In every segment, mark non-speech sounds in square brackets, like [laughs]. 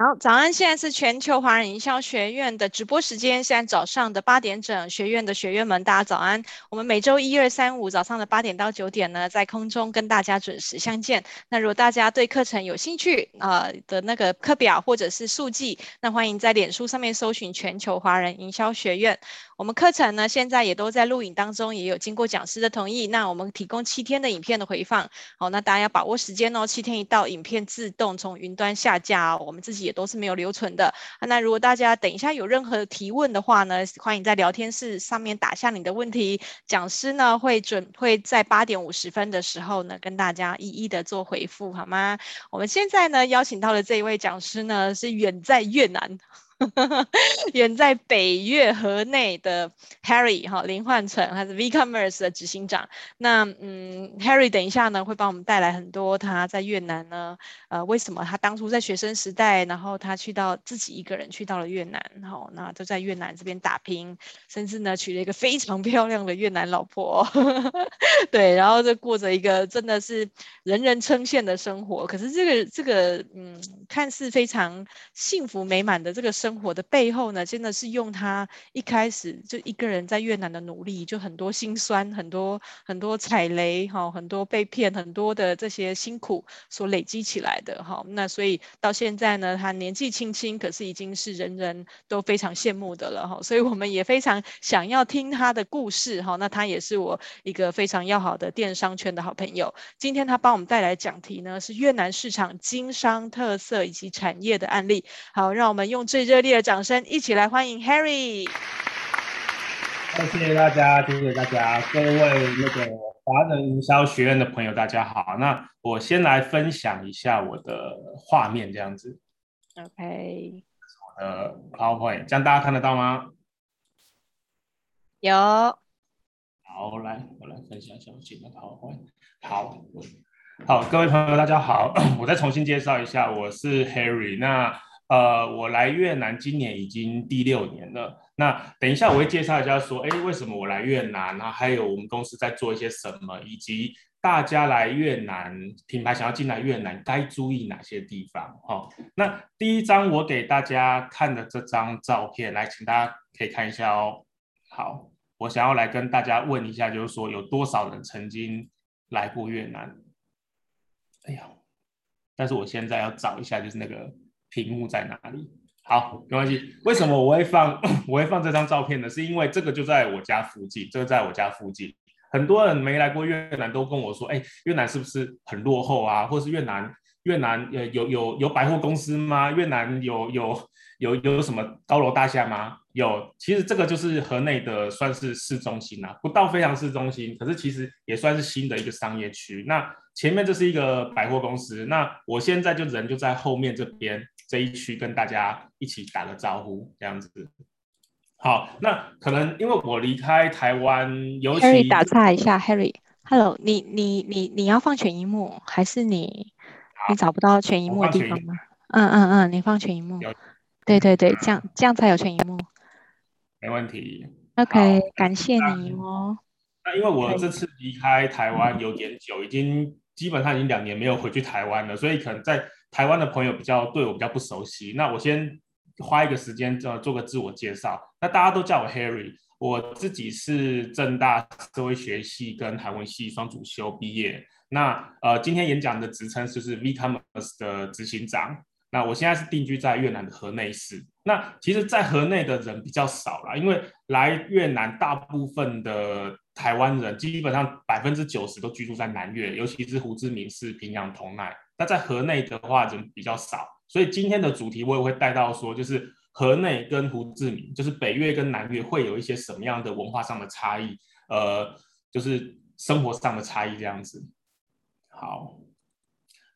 好，早安！现在是全球华人营销学院的直播时间，现在早上的八点整，学院的学员们，大家早安！我们每周一、二、三、五早上的八点到九点呢，在空中跟大家准时相见。那如果大家对课程有兴趣啊、的那个课表或者是速记，那欢迎在脸书上面搜寻全球华人营销学院。我们课程呢，现在也都在录影当中，也有经过讲师的同意。那我们提供七天的影片的回放，好，那大家要把握时间哦。七天一到，影片自动从云端下架哦。我们自己也都是没有留存的。那如果大家等一下有任何提问的话呢，欢迎在聊天室上面打下你的问题，讲师呢会准会在八点五十分的时候呢跟大家一一的做回复，好吗？我们现在呢邀请到的这一位讲师呢是远在越南。远在北越河内的 Harry 哈林焕成，他是 VCommerce 的执行长。那嗯，Harry 等一下呢会帮我们带来很多他在越南呢，呃，为什么他当初在学生时代，然后他去到自己一个人去到了越南，然后那就在越南这边打拼，甚至呢娶了一个非常漂亮的越南老婆，[laughs] 对，然后就过着一个真的是人人称羡的生活。可是这个这个嗯，看似非常幸福美满的这个生生活的背后呢，真的是用他一开始就一个人在越南的努力，就很多辛酸，很多很多踩雷哈，很多被骗，很多的这些辛苦所累积起来的哈。那所以到现在呢，他年纪轻轻，可是已经是人人都非常羡慕的了哈。所以我们也非常想要听他的故事哈。那他也是我一个非常要好的电商圈的好朋友。今天他帮我们带来讲题呢，是越南市场经商特色以及产业的案例。好，让我们用最热热烈的掌声，一起来欢迎 Harry。谢谢大家，谢谢大家，各位那个华人营销学院的朋友，大家好。那我先来分享一下我的画面，这样子。OK。我的 PowerPoint，这样大家看得到吗？有。好，来，我来分享一下我的 PowerPoint。好，好，各位朋友，大家好。[coughs] 我再重新介绍一下，我是 Harry。那呃，我来越南今年已经第六年了。那等一下我会介绍一下，说，哎，为什么我来越南？然后还有我们公司在做一些什么，以及大家来越南品牌想要进来越南该注意哪些地方？哦，那第一张我给大家看的这张照片，来，请大家可以看一下哦。好，我想要来跟大家问一下，就是说有多少人曾经来过越南？哎呀，但是我现在要找一下，就是那个。屏幕在哪里？好，没关系。为什么我会放 [coughs] 我会放这张照片呢？是因为这个就在我家附近，这个在我家附近。很多人没来过越南都跟我说：“哎，越南是不是很落后啊？或是越南越南有有有有百货公司吗？越南有有有有什么高楼大厦吗？”有，其实这个就是河内的算是市中心啊，不到非常市中心，可是其实也算是新的一个商业区。那前面这是一个百货公司，那我现在就人就在后面这边。这一区跟大家一起打个招呼，这样子。好，那可能因为我离开台湾，尤其 Harry 打岔一下，Harry，Hello，你你你你要放全荧幕，还是你你找不到全荧幕的地方吗？嗯嗯嗯，你放全荧幕。对对对，这样这样才有全荧幕。没问题。OK，感谢你哦。那因为我这次离开台湾有点久，已经基本上已经两年没有回去台湾了，所以可能在。台湾的朋友比较对我比较不熟悉，那我先花一个时间做做个自我介绍。那大家都叫我 Harry，我自己是政大社会学系跟台文系双主修毕业。那呃，今天演讲的职称就是 VCommerce 的执行长。那我现在是定居在越南的河内市。那其实，在河内的人比较少啦，因为来越南大部分的台湾人基本上百分之九十都居住在南越，尤其是胡志明市、平阳、同奈。那在河内的话人比较少，所以今天的主题我也会带到说，就是河内跟胡志明，就是北越跟南越会有一些什么样的文化上的差异，呃，就是生活上的差异这样子。好，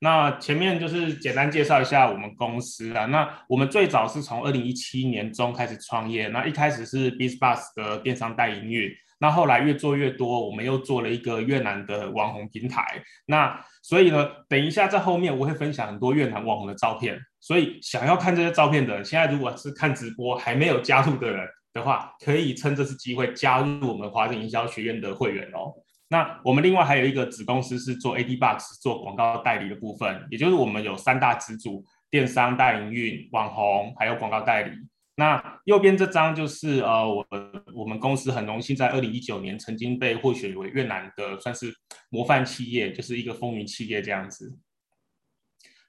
那前面就是简单介绍一下我们公司啊，那我们最早是从二零一七年中开始创业，那一开始是 BizBus 的电商代营运。那后来越做越多，我们又做了一个越南的网红平台。那所以呢，等一下在后面我会分享很多越南网红的照片。所以想要看这些照片的人，现在如果是看直播还没有加入的人的话，可以趁这次机会加入我们华人营销学院的会员哦。那我们另外还有一个子公司是做 AD Box 做广告代理的部分，也就是我们有三大支柱。电商代营运、网红，还有广告代理。那右边这张就是呃，我我们公司很荣幸在二零一九年曾经被获选为越南的算是模范企业，就是一个风云企业这样子。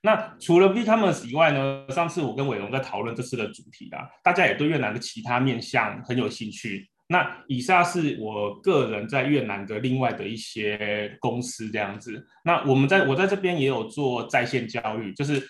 那除了 VCommerce 以外呢，上次我跟伟龙在讨论这次的主题啦，大家也对越南的其他面向很有兴趣。那以下是我个人在越南的另外的一些公司这样子。那我们在我在这边也有做在线教育，就是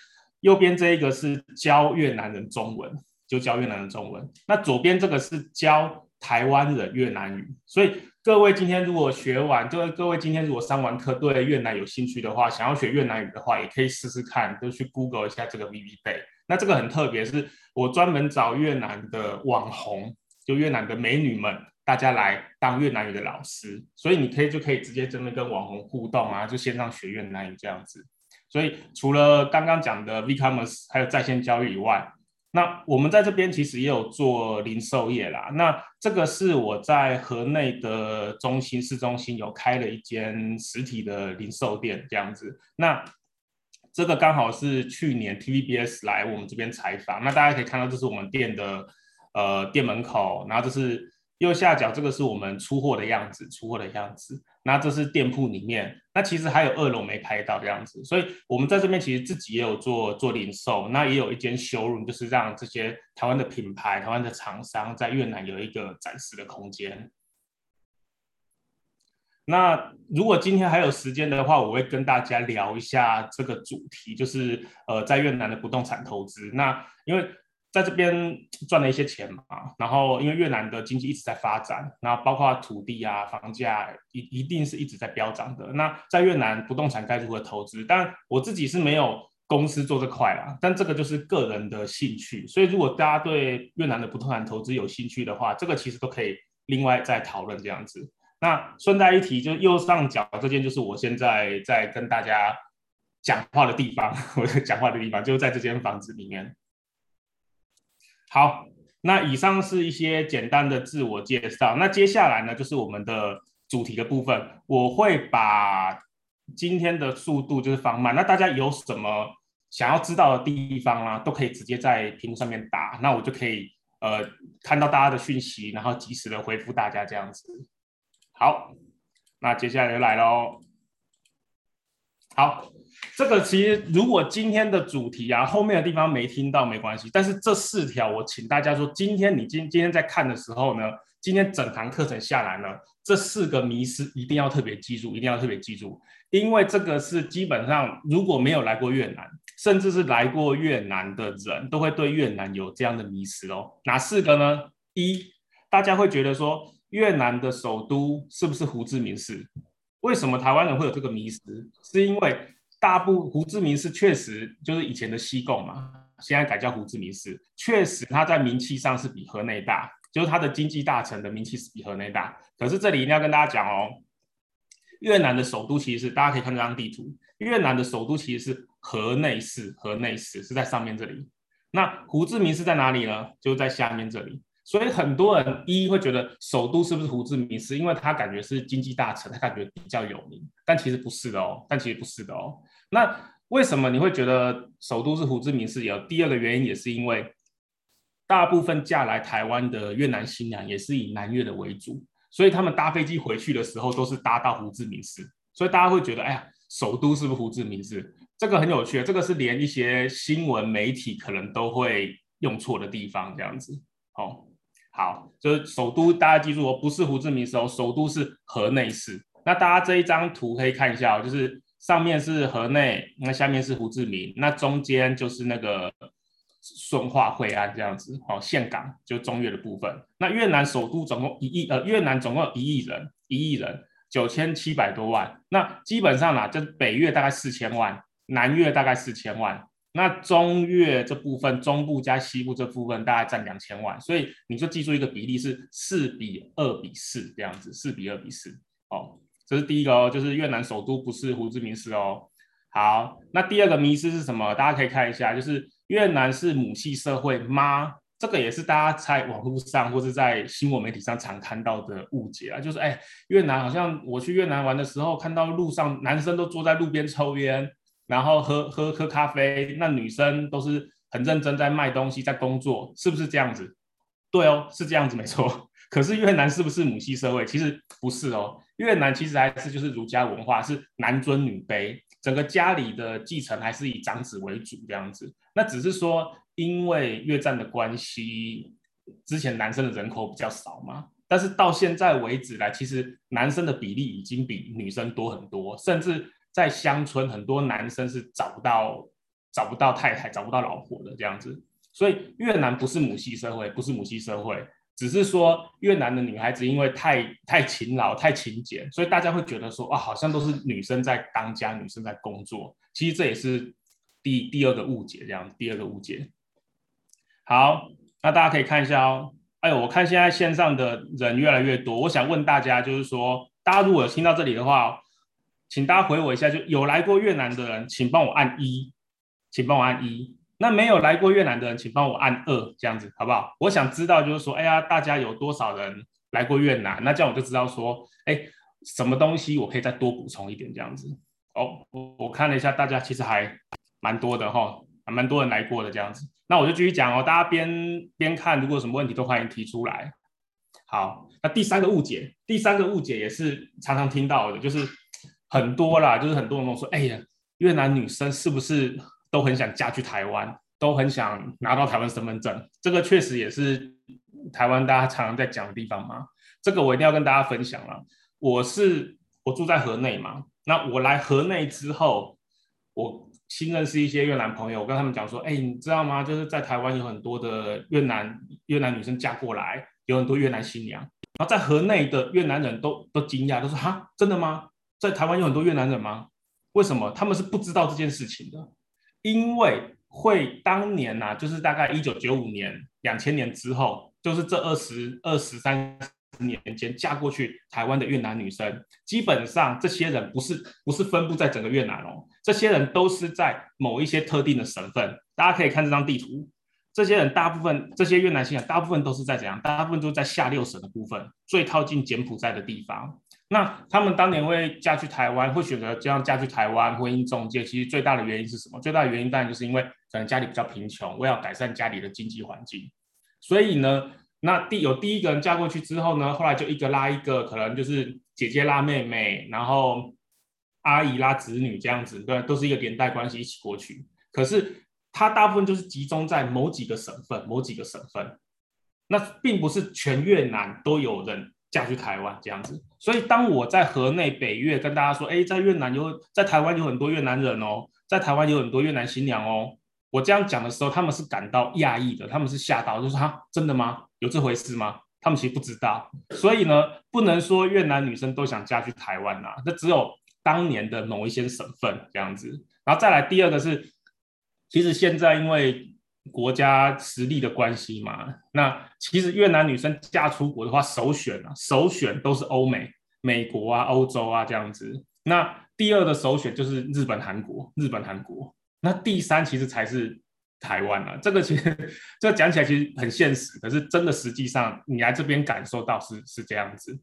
右边这一个是教越南人中文。就教越南的中文，那左边这个是教台湾人越南语，所以各位今天如果学完，就是各位今天如果上完课对越南有兴趣的话，想要学越南语的话，也可以试试看，就去 Google 一下这个 VBBay。那这个很特别，是我专门找越南的网红，就越南的美女们，大家来当越南语的老师，所以你可以就可以直接真的跟网红互动啊，就线上学越南语这样子。所以除了刚刚讲的 VCOMS，还有在线教育以外，那我们在这边其实也有做零售业啦。那这个是我在河内的中心市中心有开了一间实体的零售店这样子。那这个刚好是去年 TVBS 来我们这边采访，那大家可以看到这是我们店的呃店门口，然后这是右下角这个是我们出货的样子，出货的样子。那这是店铺里面，那其实还有二楼没拍到这样子，所以我们在这边其实自己也有做做零售，那也有一间 showroom，就是让这些台湾的品牌、台湾的厂商在越南有一个展示的空间。那如果今天还有时间的话，我会跟大家聊一下这个主题，就是呃在越南的不动产投资。那因为在这边赚了一些钱嘛，然后因为越南的经济一直在发展，然后包括土地啊、房价一一定是一直在飙涨的。那在越南不动产该如何投资？但我自己是没有公司做这块啦，但这个就是个人的兴趣。所以如果大家对越南的不动产投资有兴趣的话，这个其实都可以另外再讨论这样子。那顺带一提，就右上角这间就是我现在在跟大家讲话的地方，[laughs] 我讲话的地方就在这间房子里面。好，那以上是一些简单的自我介绍。那接下来呢，就是我们的主题的部分。我会把今天的速度就是放慢。那大家有什么想要知道的地方啊，都可以直接在屏幕上面打，那我就可以呃看到大家的讯息，然后及时的回复大家这样子。好，那接下来就来喽。好。这个其实，如果今天的主题啊，后面的地方没听到没关系。但是这四条，我请大家说，今天你今今天在看的时候呢，今天整堂课程下来呢，这四个迷思一定要特别记住，一定要特别记住，因为这个是基本上如果没有来过越南，甚至是来过越南的人都会对越南有这样的迷思哦。哪四个呢？一，大家会觉得说越南的首都是不是胡志明市？为什么台湾人会有这个迷思？是因为大部胡志明市确实就是以前的西贡嘛，现在改叫胡志明市，确实它在名气上是比河内大，就是它的经济大城的名气是比河内大。可是这里一定要跟大家讲哦，越南的首都其实是大家可以看这张地图，越南的首都其实是河内市，河内市是在上面这里。那胡志明市在哪里呢？就在下面这里。所以很多人一会觉得首都是不是胡志明市？因为他感觉是经济大城，他感觉比较有名，但其实不是的哦，但其实不是的哦。那为什么你会觉得首都是胡志明市？有第二个原因，也是因为大部分嫁来台湾的越南新娘也是以南越的为主，所以他们搭飞机回去的时候都是搭到胡志明市，所以大家会觉得，哎呀，首都是不是胡志明市？这个很有趣，这个是连一些新闻媒体可能都会用错的地方，这样子。哦，好，就是首都，大家记住哦，不是胡志明市哦，首都是河内市。那大家这一张图可以看一下哦，就是。上面是河内，那下面是胡志明，那中间就是那个顺化惠安这样子，哦，岘港就中越的部分。那越南首都总共一亿，呃，越南总共一亿人，一亿人九千七百多万。那基本上呢，就北越大概四千万，南越大概四千万，那中越这部分，中部加西部这部分大概占两千万。所以你就记住一个比例是四比二比四这样子，四比二比四，哦。这是第一个哦，就是越南首都不是胡志明市哦。好，那第二个迷思是什么？大家可以看一下，就是越南是母系社会吗？这个也是大家在网络上或是在新闻媒体上常看到的误解啊。就是哎，越南好像我去越南玩的时候，看到路上男生都坐在路边抽烟，然后喝喝喝咖啡，那女生都是很认真在卖东西，在工作，是不是这样子？对哦，是这样子没错。可是越南是不是母系社会？其实不是哦，越南其实还是就是儒家文化，是男尊女卑，整个家里的继承还是以长子为主这样子。那只是说，因为越战的关系，之前男生的人口比较少嘛，但是到现在为止来，其实男生的比例已经比女生多很多，甚至在乡村，很多男生是找不到找不到太太、找不到老婆的这样子。所以越南不是母系社会，不是母系社会。只是说越南的女孩子因为太太勤劳、太勤俭，所以大家会觉得说，啊，好像都是女生在当家，女生在工作。其实这也是第第二个误解，这样第二个误解。好，那大家可以看一下哦。哎呦，我看现在线上的人越来越多，我想问大家，就是说，大家如果有听到这里的话，请大家回我一下，就有来过越南的人，请帮我按一，请帮我按一。那没有来过越南的人，请帮我按二，这样子好不好？我想知道，就是说，哎呀，大家有多少人来过越南？那这样我就知道说，哎，什么东西我可以再多补充一点，这样子。哦，我我看了一下，大家其实还蛮多的哈，还蛮多人来过的这样子。那我就继续讲哦，大家边边看，如果有什么问题都欢迎提出来。好，那第三个误解，第三个误解也是常常听到的，就是很多啦，就是很多人跟我说，哎呀，越南女生是不是？都很想嫁去台湾，都很想拿到台湾身份证。这个确实也是台湾大家常常在讲的地方嘛。这个我一定要跟大家分享了。我是我住在河内嘛，那我来河内之后，我新认识一些越南朋友，我跟他们讲说，哎，你知道吗？就是在台湾有很多的越南越南女生嫁过来，有很多越南新娘。然后在河内的越南人都都惊讶，都说哈，真的吗？在台湾有很多越南人吗？为什么？他们是不知道这件事情的。因为会当年呐、啊，就是大概一九九五年、两千年之后，就是这二十二十三年间嫁过去台湾的越南女生，基本上这些人不是不是分布在整个越南哦，这些人都是在某一些特定的省份。大家可以看这张地图，这些人大部分这些越南新人大部分都是在怎样？大部分都在下六省的部分，最靠近柬埔寨的地方。那他们当年会嫁去台湾，会选择这样嫁去台湾，婚姻中介，其实最大的原因是什么？最大的原因当然就是因为可能家里比较贫穷，我要改善家里的经济环境。所以呢，那第有第一个人嫁过去之后呢，后来就一个拉一个，可能就是姐姐拉妹妹，然后阿姨拉侄女这样子，对，都是一个连带关系一起过去。可是他大部分就是集中在某几个省份，某几个省份，那并不是全越南都有人。嫁去台湾这样子，所以当我在河内北越跟大家说，哎，在越南有，在台湾有很多越南人哦，在台湾有很多越南新娘哦，我这样讲的时候，他们是感到讶异的，他们是吓到，就是哈，真的吗？有这回事吗？他们其实不知道，所以呢，不能说越南女生都想嫁去台湾呐、啊，那只有当年的某一些省份这样子，然后再来第二个是，其实现在因为。国家实力的关系嘛，那其实越南女生嫁出国的话，首选啊，首选都是欧美、美国啊、欧洲啊这样子。那第二的首选就是日本、韩国，日本、韩国。那第三其实才是台湾啊。这个其实 [laughs] 这个讲起来其实很现实，可是真的实际上你来这边感受到是是这样子。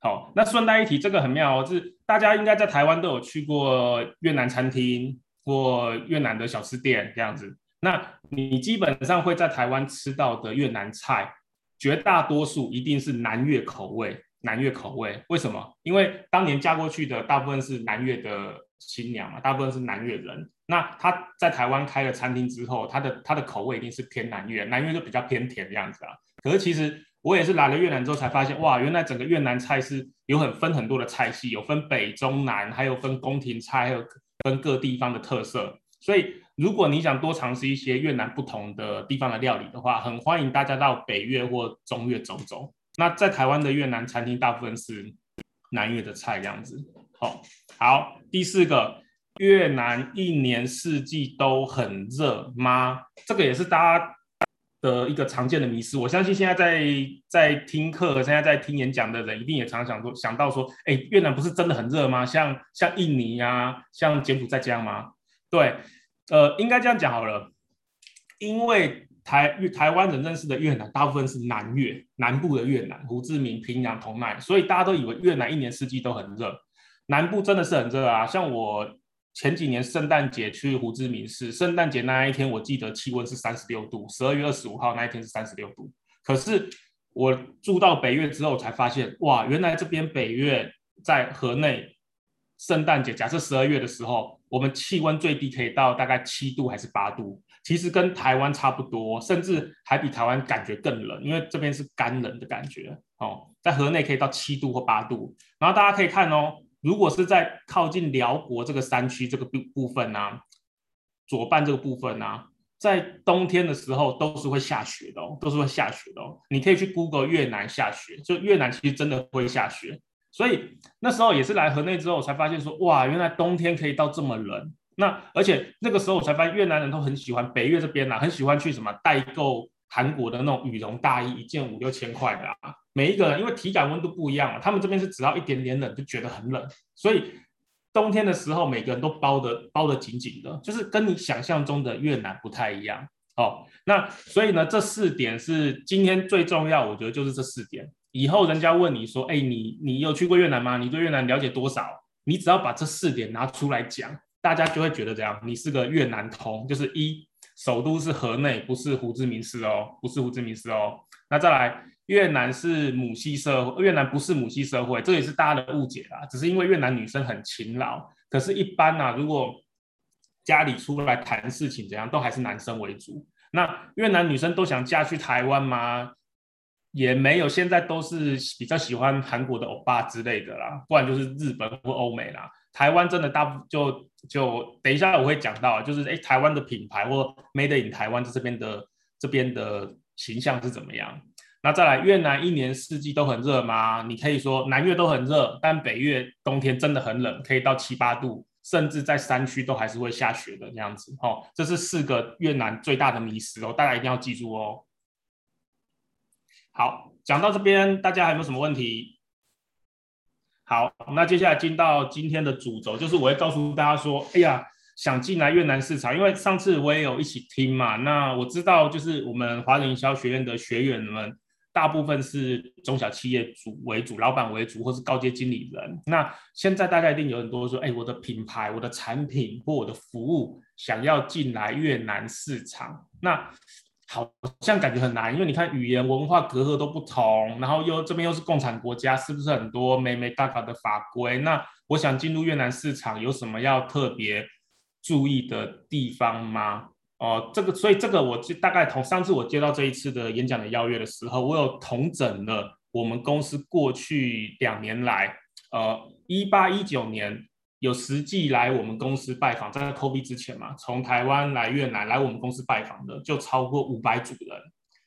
好，那顺带一提，这个很妙哦，就是大家应该在台湾都有去过越南餐厅或越南的小吃店这样子。那你基本上会在台湾吃到的越南菜，绝大多数一定是南越口味。南越口味为什么？因为当年嫁过去的大部分是南越的新娘嘛，大部分是南越人。那他在台湾开了餐厅之后，他的他的口味一定是偏南越，南越就比较偏甜这样子啊。可是其实我也是来了越南之后才发现，哇，原来整个越南菜是有很分很多的菜系，有分北中南，还有分宫廷菜，还有分各地方的特色，所以。如果你想多尝试一些越南不同的地方的料理的话，很欢迎大家到北越或中越走走。那在台湾的越南餐厅大部分是南越的菜这样子。好，好，第四个，越南一年四季都很热吗？这个也是大家的一个常见的迷思。我相信现在在在听课、现在在听演讲的人，一定也常常说想到说，哎，越南不是真的很热吗？像像印尼呀、啊，像柬埔寨这样吗？对。呃，应该这样讲好了，因为台台湾人认识的越南大部分是南越，南部的越南，胡志明、平阳、同奈，所以大家都以为越南一年四季都很热。南部真的是很热啊，像我前几年圣诞节去胡志明市，圣诞节那一天我记得气温是三十六度，十二月二十五号那一天是三十六度。可是我住到北越之后才发现，哇，原来这边北越在河内圣诞节，假设十二月的时候，我们气温最低可以到大概七度还是八度，其实跟台湾差不多，甚至还比台湾感觉更冷，因为这边是干冷的感觉哦，在河内可以到七度或八度。然后大家可以看哦。如果是在靠近辽国这个山区这个部部分啊，左半这个部分啊，在冬天的时候都是会下雪的哦，都是会下雪的哦。你可以去 Google 越南下雪，就越南其实真的会下雪。所以那时候也是来河内之后才发现说，哇，原来冬天可以到这么冷。那而且那个时候我才发现越南人都很喜欢北越这边啊，很喜欢去什么代购韩国的那种羽绒大衣，一件五六千块的啊。每一个人因为体感温度不一样嘛，他们这边是只要一点点冷就觉得很冷，所以冬天的时候每个人都包的包的紧紧的，就是跟你想象中的越南不太一样哦。那所以呢，这四点是今天最重要，我觉得就是这四点。以后人家问你说，哎，你你有去过越南吗？你对越南了解多少？你只要把这四点拿出来讲，大家就会觉得这样，你是个越南通，就是一首都是河内，不是胡志明市哦，不是胡志明市哦。那再来。越南是母系社会，越南不是母系社会，这也是大家的误解啦。只是因为越南女生很勤劳，可是，一般啊，如果家里出来谈事情怎样，都还是男生为主。那越南女生都想嫁去台湾吗？也没有，现在都是比较喜欢韩国的欧巴之类的啦，不然就是日本或欧美啦。台湾真的大部就就等一下我会讲到，就是诶，台湾的品牌或 Made in 台湾这边的这边的形象是怎么样？那再来，越南一年四季都很热吗？你可以说南越都很热，但北越冬天真的很冷，可以到七八度，甚至在山区都还是会下雪的这样子。哦，这是四个越南最大的迷思哦，大家一定要记住哦。好，讲到这边，大家还有没有什么问题？好，那接下来进到今天的主轴，就是我会告诉大家说，哎呀，想进来越南市场，因为上次我也有一起听嘛，那我知道就是我们华人营销学院的学员们。大部分是中小企业主为主，老板为主，或是高阶经理人。那现在大家一定有很多说，哎，我的品牌、我的产品或我的服务想要进来越南市场，那好像感觉很难，因为你看语言文化隔阂都不同，然后又这边又是共产国家，是不是很多眉眉角角的法规？那我想进入越南市场，有什么要特别注意的地方吗？哦，这个，所以这个我就大概同上次我接到这一次的演讲的邀约的时候，我有同整了我们公司过去两年来，呃，一八一九年有实际来我们公司拜访，在 COVID 之前嘛，从台湾来越南来我们公司拜访的就超过五百组人，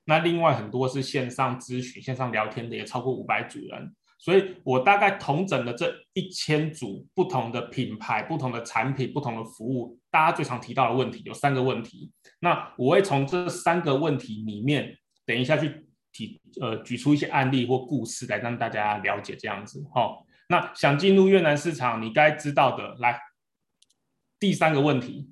那另外很多是线上咨询、线上聊天的也超过五百组人。所以我大概统整了这一千组不同的品牌、不同的产品、不同的服务，大家最常提到的问题有三个问题。那我会从这三个问题里面，等一下去提呃举出一些案例或故事来让大家了解这样子。好，那想进入越南市场，你该知道的，来第三个问题，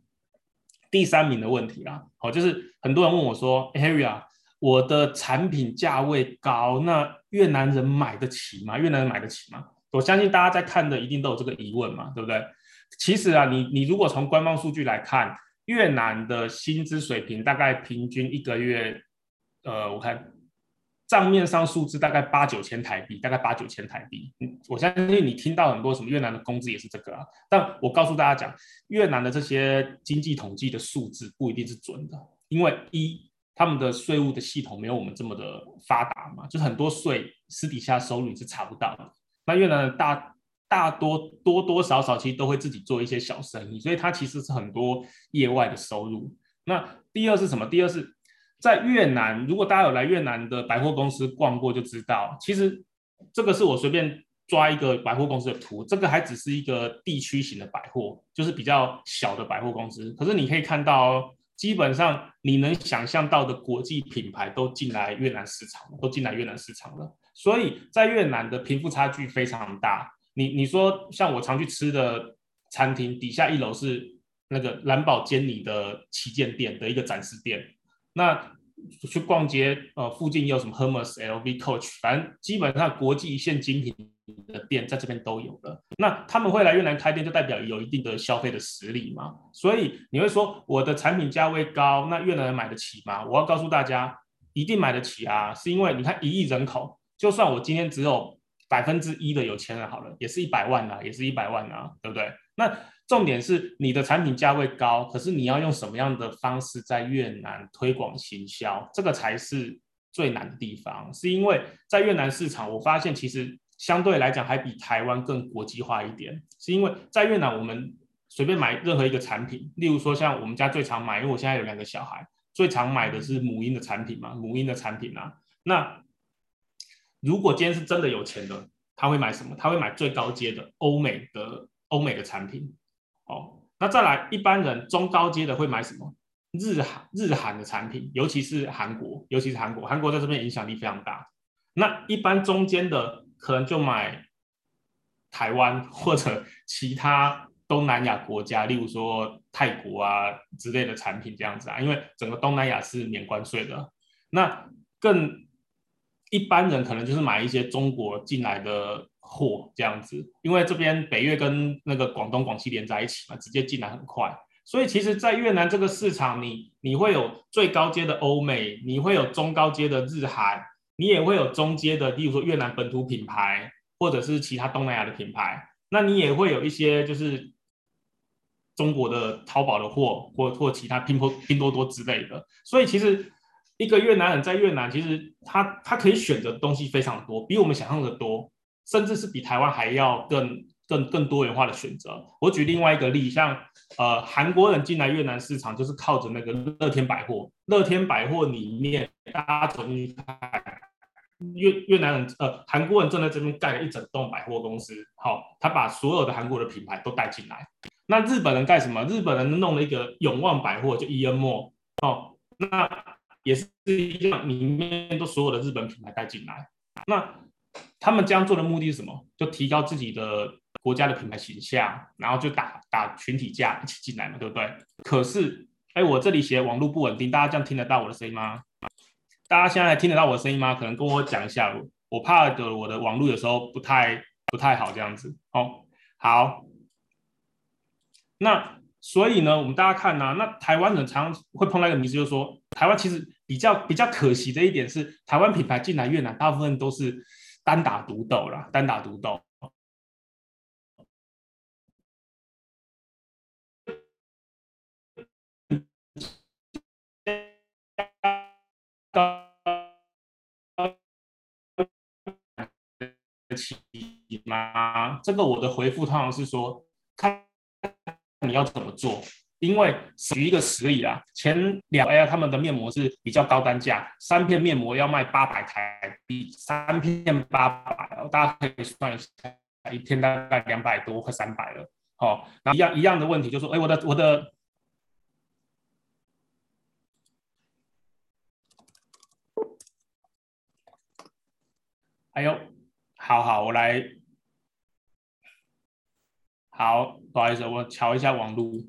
第三名的问题啦。好，就是很多人问我说，Harry 啊。我的产品价位高，那越南人买得起吗？越南人买得起吗？我相信大家在看的一定都有这个疑问嘛，对不对？其实啊，你你如果从官方数据来看，越南的薪资水平大概平均一个月，呃，我看账面上数字大概八九千台币，大概八九千台币。我相信你听到很多什么越南的工资也是这个啊，但我告诉大家讲，越南的这些经济统计的数字不一定是准的，因为一。他们的税务的系统没有我们这么的发达嘛，就很多税私底下收入你是查不到的。那越南的大大多多多少少其实都会自己做一些小生意，所以它其实是很多业外的收入。那第二是什么？第二是在越南，如果大家有来越南的百货公司逛过就知道，其实这个是我随便抓一个百货公司的图，这个还只是一个地区型的百货，就是比较小的百货公司。可是你可以看到。基本上你能想象到的国际品牌都进来越南市场，都进来越南市场了。所以在越南的贫富差距非常大。你你说像我常去吃的餐厅，底下一楼是那个蓝宝坚尼的旗舰店的一个展示店。那去逛街，呃，附近有什么 Hermes、LV、Coach，反正基本上国际一线精品的店在这边都有的。那他们会来越南开店，就代表有一定的消费的实力嘛。所以你会说我的产品价位高，那越南人买得起吗？我要告诉大家，一定买得起啊！是因为你看一亿人口，就算我今天只有百分之一的有钱人好了，也是一百万啊，也是一百万啊，对不对？那重点是你的产品价位高，可是你要用什么样的方式在越南推广行销，这个才是最难的地方。是因为在越南市场，我发现其实相对来讲还比台湾更国际化一点。是因为在越南，我们随便买任何一个产品，例如说像我们家最常买，因为我现在有两个小孩，最常买的是母婴的产品嘛，母婴的产品啊。那如果今天是真的有钱的，他会买什么？他会买最高阶的欧美的欧美的产品。哦，那再来一般人中高阶的会买什么？日韩日韩的产品，尤其是韩国，尤其是韩国，韩国在这边影响力非常大。那一般中间的可能就买台湾或者其他东南亚国家，例如说泰国啊之类的产品这样子啊，因为整个东南亚是免关税的。那更一般人可能就是买一些中国进来的。货这样子，因为这边北越跟那个广东、广西连在一起嘛，直接进来很快，所以其实，在越南这个市场，你你会有最高阶的欧美，你会有中高阶的日韩，你也会有中阶的，例如说越南本土品牌，或者是其他东南亚的品牌，那你也会有一些就是中国的淘宝的货，或或其他拼多拼多多之类的，所以其实一个越南人在越南，其实他他可以选择的东西非常多，比我们想象的多。甚至是比台湾还要更更更多元化的选择。我举另外一个例，像呃韩国人进来越南市场，就是靠着那个乐天百货。乐天百货里面，大家走进去看，越越南人呃韩国人正在这边盖了一整栋百货公司。好，他把所有的韩国的品牌都带进来。那日本人干什么？日本人弄了一个永旺百货，就 EM Mall。哦，那也是一样，里面都所有的日本品牌带进来。那他们这样做的目的是什么？就提高自己的国家的品牌形象，然后就打打群体价一起进来嘛，对不对？可是，哎，我这里写网络不稳定，大家这样听得到我的声音吗？大家现在听得到我的声音吗？可能跟我讲一下，我怕的我的网络有时候不太不太好这样子。哦，好，那所以呢，我们大家看呢、啊，那台湾人常常会碰到一个迷思，就是说，台湾其实比较比较可惜的一点是，台湾品牌进来越南，大部分都是。单打独斗啦，单打独斗。起吗？这个我的回复通常是说，看你要怎么做。因为举一个实例啦，前两 L 他们的面膜是比较高单价，三片面膜要卖八百台币，三片八百，大家可以算一下，一天大概两百多快三百了。哦，那一样一样的问题就是说，哎，我的我的，哎呦，好好，我来，好，不好意思，我调一下网路。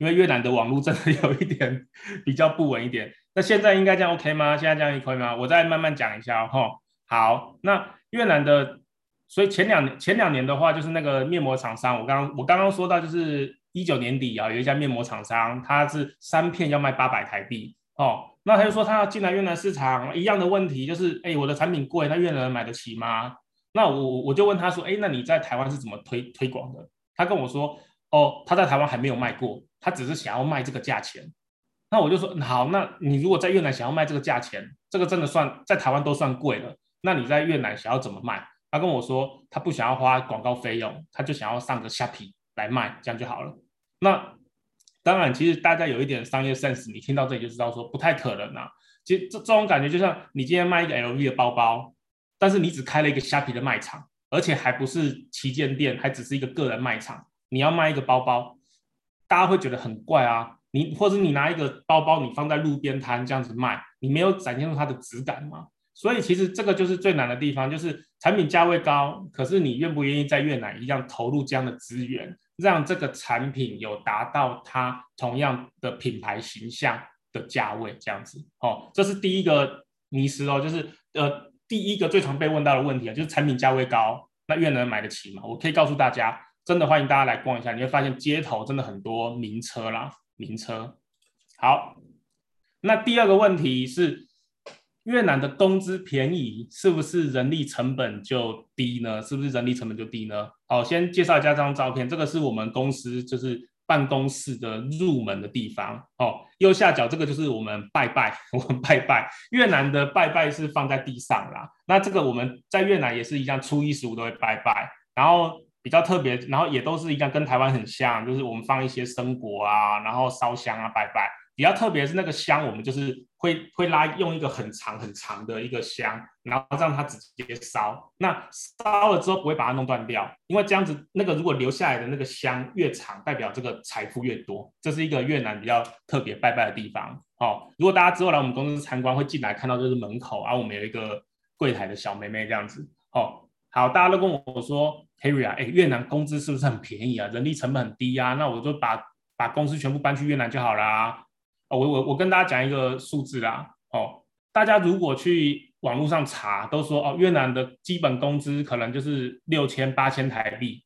因为越南的网络真的有一点比较不稳一点，那现在应该这样 OK 吗？现在这样可以吗？我再慢慢讲一下哈。好，那越南的，所以前两年前两年的话，就是那个面膜厂商，我刚刚我刚刚说到，就是一九年底啊，有一家面膜厂商，他是三片要卖八百台币哦，那他就说他要进来越南市场，一样的问题就是，哎，我的产品贵，那越南人买得起吗？那我我就问他说，哎，那你在台湾是怎么推推广的？他跟我说，哦，他在台湾还没有卖过。他只是想要卖这个价钱，那我就说好，那你如果在越南想要卖这个价钱，这个真的算在台湾都算贵了。那你在越南想要怎么卖？他跟我说他不想要花广告费用，他就想要上个虾皮来卖，这样就好了。那当然，其实大家有一点商业 sense，你听到这里就知道说不太可能啊。其实这这种感觉就像你今天卖一个 LV 的包包，但是你只开了一个虾皮的卖场，而且还不是旗舰店，还只是一个个人卖场，你要卖一个包包。大家会觉得很怪啊，你或者你拿一个包包，你放在路边摊这样子卖，你没有展现出它的质感吗？所以其实这个就是最难的地方，就是产品价位高，可是你愿不愿意在越南一样投入这样的资源，让这个产品有达到它同样的品牌形象，的价位这样子。哦，这是第一个迷失哦，就是呃第一个最常被问到的问题啊，就是产品价位高，那越南人买得起吗？我可以告诉大家，真的欢迎大家来逛一下，你会发现街头真的很多名车啦，名车。好，那第二个问题是。越南的工资便宜，是不是人力成本就低呢？是不是人力成本就低呢？好，先介绍一下这张照片，这个是我们公司就是办公室的入门的地方。哦，右下角这个就是我们拜拜，[laughs] 我们拜拜。越南的拜拜是放在地上啦。那这个我们在越南也是一样，初一十五都会拜拜。然后比较特别，然后也都是一样，跟台湾很像，就是我们放一些生果啊，然后烧香啊，拜拜。比较特别是那个香，我们就是会会拉用一个很长很长的一个香，然后让它直接烧。那烧了之后不会把它弄断掉，因为这样子那个如果留下来的那个香越长，代表这个财富越多。这是一个越南比较特别拜拜的地方。哦，如果大家之后来我们公司参观，会进来看到就是门口啊，我们有一个柜台的小妹妹这样子。哦，好，大家都跟我说，Harry 啊，哎，越南工资是不是很便宜啊？人力成本很低啊？那我就把把公司全部搬去越南就好啦。哦，我我我跟大家讲一个数字啦，哦，大家如果去网络上查，都说哦，越南的基本工资可能就是六千八千台币，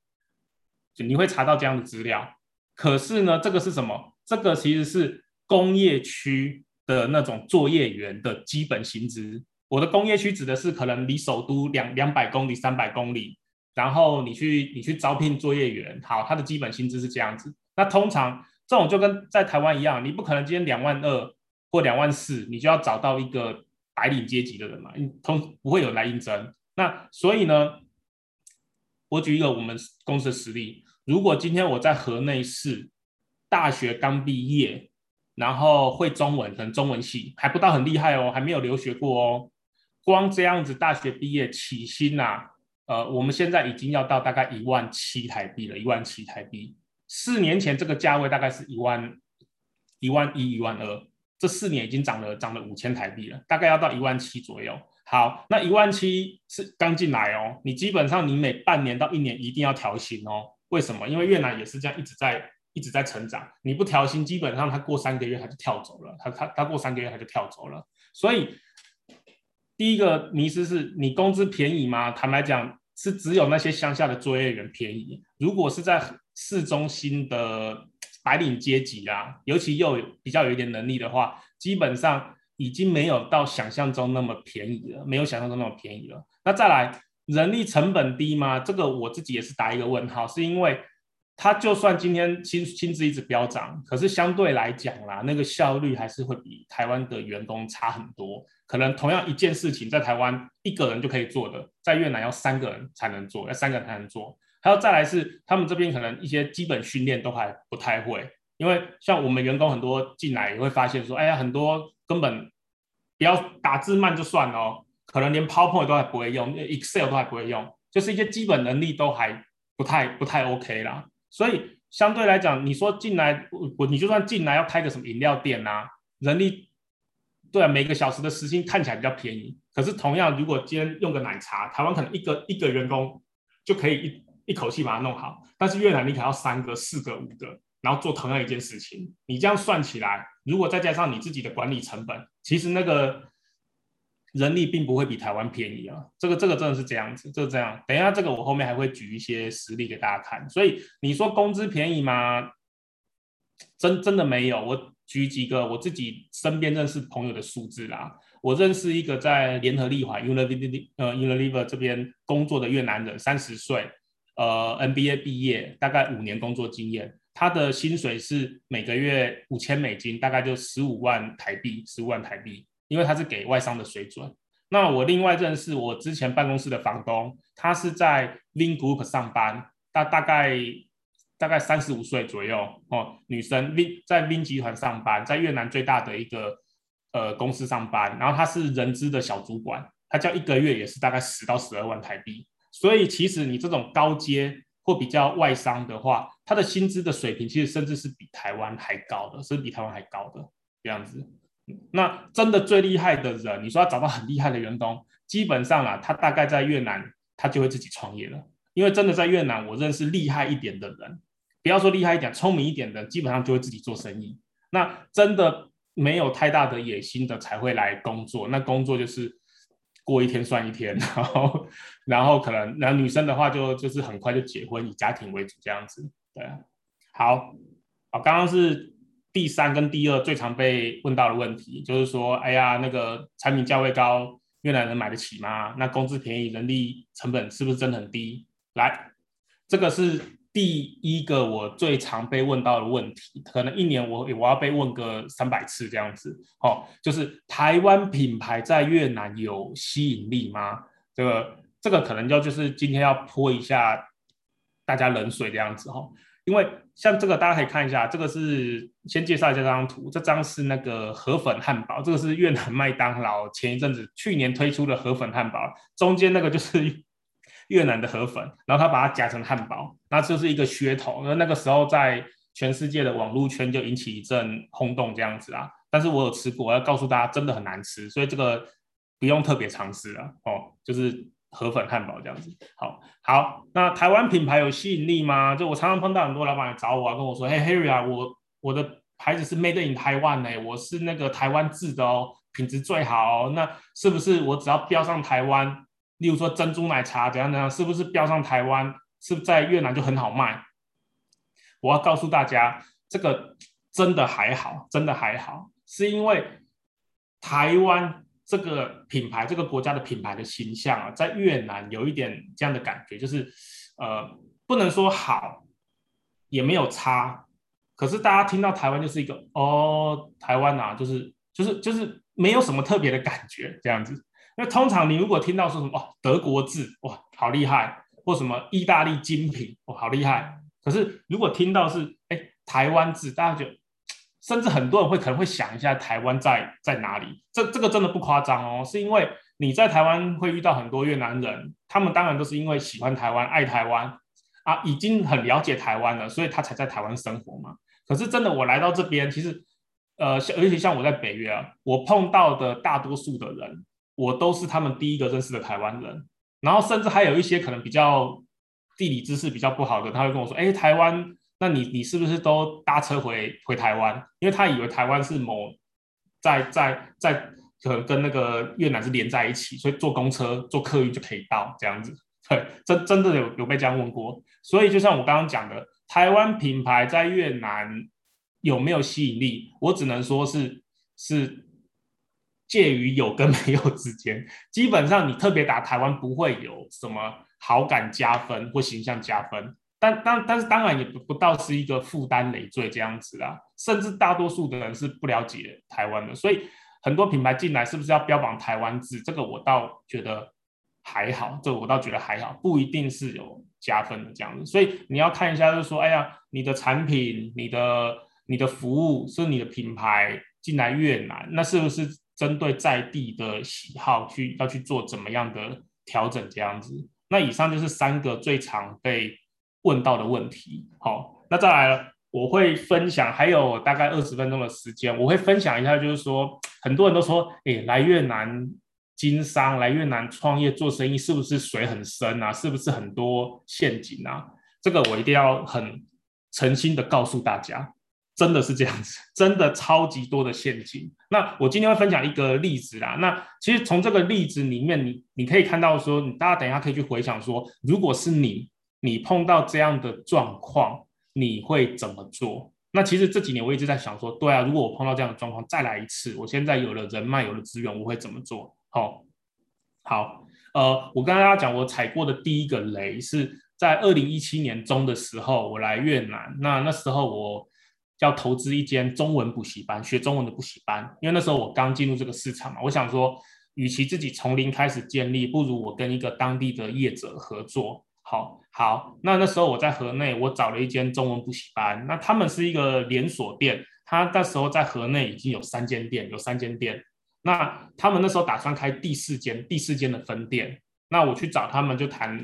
就你会查到这样的资料。可是呢，这个是什么？这个其实是工业区的那种作业员的基本薪资。我的工业区指的是可能离首都两两百公里、三百公里，然后你去你去招聘作业员，好，他的基本薪资是这样子。那通常。这种就跟在台湾一样，你不可能今天两万二或两万四，你就要找到一个白领阶级的人嘛，通不会有来应征。那所以呢，我举一个我们公司的实例，如果今天我在河内市大学刚毕业，然后会中文，可能中文系还不到很厉害哦，还没有留学过哦，光这样子大学毕业起薪呐、啊，呃，我们现在已经要到大概一万七台币了，一万七台币。四年前这个价位大概是一万一万一一万二，这四年已经涨了涨了五千台币了，大概要到一万七左右。好，那一万七是刚进来哦，你基本上你每半年到一年一定要调薪哦。为什么？因为越南也是这样一直在一直在成长，你不调薪，基本上他过三个月他就跳走了，他他他过三个月他就跳走了。所以第一个迷思是你工资便宜吗？坦白讲，是只有那些乡下的作业员便宜。如果是在市中心的白领阶级啊，尤其又有比较有一点能力的话，基本上已经没有到想象中那么便宜了，没有想象中那么便宜了。那再来，人力成本低吗？这个我自己也是打一个问号，是因为他就算今天薪薪资一直飙涨，可是相对来讲啦，那个效率还是会比台湾的员工差很多。可能同样一件事情，在台湾一个人就可以做的，在越南要三个人才能做，要三个人才能做。还有再来是，他们这边可能一些基本训练都还不太会，因为像我们员工很多进来也会发现说，哎呀，很多根本不要打字慢就算了哦，可能连 PowerPoint 都还不会用，Excel 都还不会用，就是一些基本能力都还不太不太 OK 啦。所以相对来讲，你说进来我你就算进来要开个什么饮料店啊，人力对啊，每个小时的时薪看起来比较便宜，可是同样如果今天用个奶茶，台湾可能一个一个员工就可以一。一口气把它弄好，但是越南你可能要三个、四个、五个，然后做同样一件事情。你这样算起来，如果再加上你自己的管理成本，其实那个人力并不会比台湾便宜啊。这个这个真的是这样子，就这样。等一下，这个我后面还会举一些实例给大家看。所以你说工资便宜吗？真真的没有。我举几个我自己身边认识朋友的数字啦。我认识一个在联合利华 Unilever 呃 Unilever 这边工作的越南人，三十岁。呃，MBA 毕业，大概五年工作经验，他的薪水是每个月五千美金，大概就十五万台币，十五万台币，因为他是给外商的水准。那我另外认识我之前办公室的房东，他是在 Vin Group 上班，大大概大概三十五岁左右哦，女生 Vin 在 Vin 集团上班，在越南最大的一个呃公司上班，然后他是人资的小主管，他叫一个月也是大概十到十二万台币。所以其实你这种高阶或比较外商的话，他的薪资的水平其实甚至是比台湾还高的，是比台湾还高的这样子。那真的最厉害的人，你说要找到很厉害的员工，基本上啊，他大概在越南他就会自己创业了。因为真的在越南，我认识厉害一点的人，不要说厉害一点，聪明一点的，基本上就会自己做生意。那真的没有太大的野心的才会来工作。那工作就是过一天算一天，[laughs] 然后然后可能然后女生的话就就是很快就结婚，以家庭为主这样子。对，好，好，刚刚是第三跟第二最常被问到的问题，就是说，哎呀，那个产品价位高，越南人买得起吗？那工资便宜，人力成本是不是真的很低？来，这个是第一个我最常被问到的问题，可能一年我我要被问个三百次这样子。哦，就是台湾品牌在越南有吸引力吗？这个这个可能就就是今天要泼一下。大家冷水的样子哈，因为像这个大家可以看一下，这个是先介绍一下这张图，这张是那个河粉汉堡，这个是越南麦当劳前一阵子去年推出的河粉汉堡，中间那个就是越南的河粉，然后他把它夹成汉堡，那就是一个噱头，那那个时候在全世界的网络圈就引起一阵轰动这样子啊，但是我有吃过，我要告诉大家真的很难吃，所以这个不用特别尝试啊，哦，就是。河粉汉堡这样子，好好。那台湾品牌有吸引力吗？就我常常碰到很多老板来找我啊，跟我说：“嘿，Harry 啊，我我的牌子是 Made in Taiwan 呢，我是那个台湾制的哦，品质最好哦。那是不是我只要标上台湾，例如说珍珠奶茶怎样怎样，是不是标上台湾，是不是在越南就很好卖？”我要告诉大家，这个真的还好，真的还好，是因为台湾。这个品牌，这个国家的品牌的形象啊，在越南有一点这样的感觉，就是，呃，不能说好，也没有差，可是大家听到台湾就是一个哦，台湾啊，就是就是就是没有什么特别的感觉这样子。那通常你如果听到说什么哦，德国制哇，好厉害，或什么意大利精品哦，好厉害，可是如果听到是哎台湾制，大家就。甚至很多人会可能会想一下台湾在在哪里？这这个真的不夸张哦，是因为你在台湾会遇到很多越南人，他们当然都是因为喜欢台湾、爱台湾啊，已经很了解台湾了，所以他才在台湾生活嘛。可是真的，我来到这边，其实呃，尤其像我在北约啊，我碰到的大多数的人，我都是他们第一个认识的台湾人。然后甚至还有一些可能比较地理知识比较不好的，他会跟我说：“哎，台湾。”那你你是不是都搭车回回台湾？因为他以为台湾是某在在在可能跟那个越南是连在一起，所以坐公车坐客运就可以到这样子。对，真真的有有被这样问过。所以就像我刚刚讲的，台湾品牌在越南有没有吸引力？我只能说是是介于有跟没有之间。基本上你特别打台湾不会有什么好感加分或形象加分。但当但是当然也不不到是一个负担累赘这样子啦，甚至大多数的人是不了解台湾的，所以很多品牌进来是不是要标榜台湾制？这个我倒觉得还好，这我倒觉得还好，不一定是有加分的这样子。所以你要看一下，就是说，哎呀，你的产品、你的你的服务是你的品牌进来越南，那是不是针对在地的喜好去要去做怎么样的调整这样子？那以上就是三个最常被问到的问题，好，那再来了，我会分享，还有大概二十分钟的时间，我会分享一下，就是说，很多人都说，哎，来越南经商，来越南创业做生意，是不是水很深啊？是不是很多陷阱啊？这个我一定要很诚心的告诉大家，真的是这样子，[laughs] 真的超级多的陷阱。那我今天会分享一个例子啦，那其实从这个例子里面，你你可以看到说，大家等一下可以去回想说，如果是你。你碰到这样的状况，你会怎么做？那其实这几年我一直在想说，对啊，如果我碰到这样的状况，再来一次，我现在有了人脉，有了资源，我会怎么做？好，好，呃，我跟大家讲，我踩过的第一个雷是在二零一七年中的时候，我来越南，那那时候我要投资一间中文补习班，学中文的补习班，因为那时候我刚进入这个市场嘛，我想说，与其自己从零开始建立，不如我跟一个当地的业者合作。好好，那那时候我在河内，我找了一间中文补习班。那他们是一个连锁店，他那时候在河内已经有三间店，有三间店。那他们那时候打算开第四间，第四间的分店。那我去找他们就谈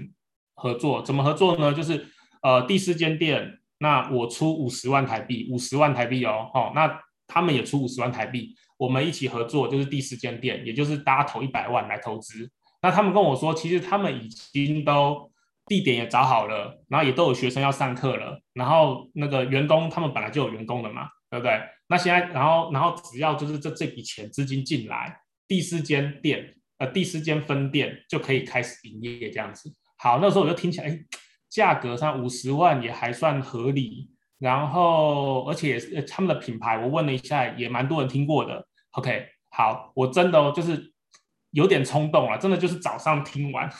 合作，怎么合作呢？就是呃第四间店，那我出五十万台币，五十万台币哦，哦，那他们也出五十万台币，我们一起合作，就是第四间店，也就是大家投一百万来投资。那他们跟我说，其实他们已经都。地点也找好了，然后也都有学生要上课了，然后那个员工他们本来就有员工了嘛，对不对？那现在，然后，然后只要就是这这笔钱资金进来，第四间店，呃，第四间分店就可以开始营业这样子。好，那时候我就听起来，哎，价格上五十万也还算合理，然后而且他们的品牌，我问了一下，也蛮多人听过的。OK，好，我真的，就是有点冲动了，真的就是早上听完，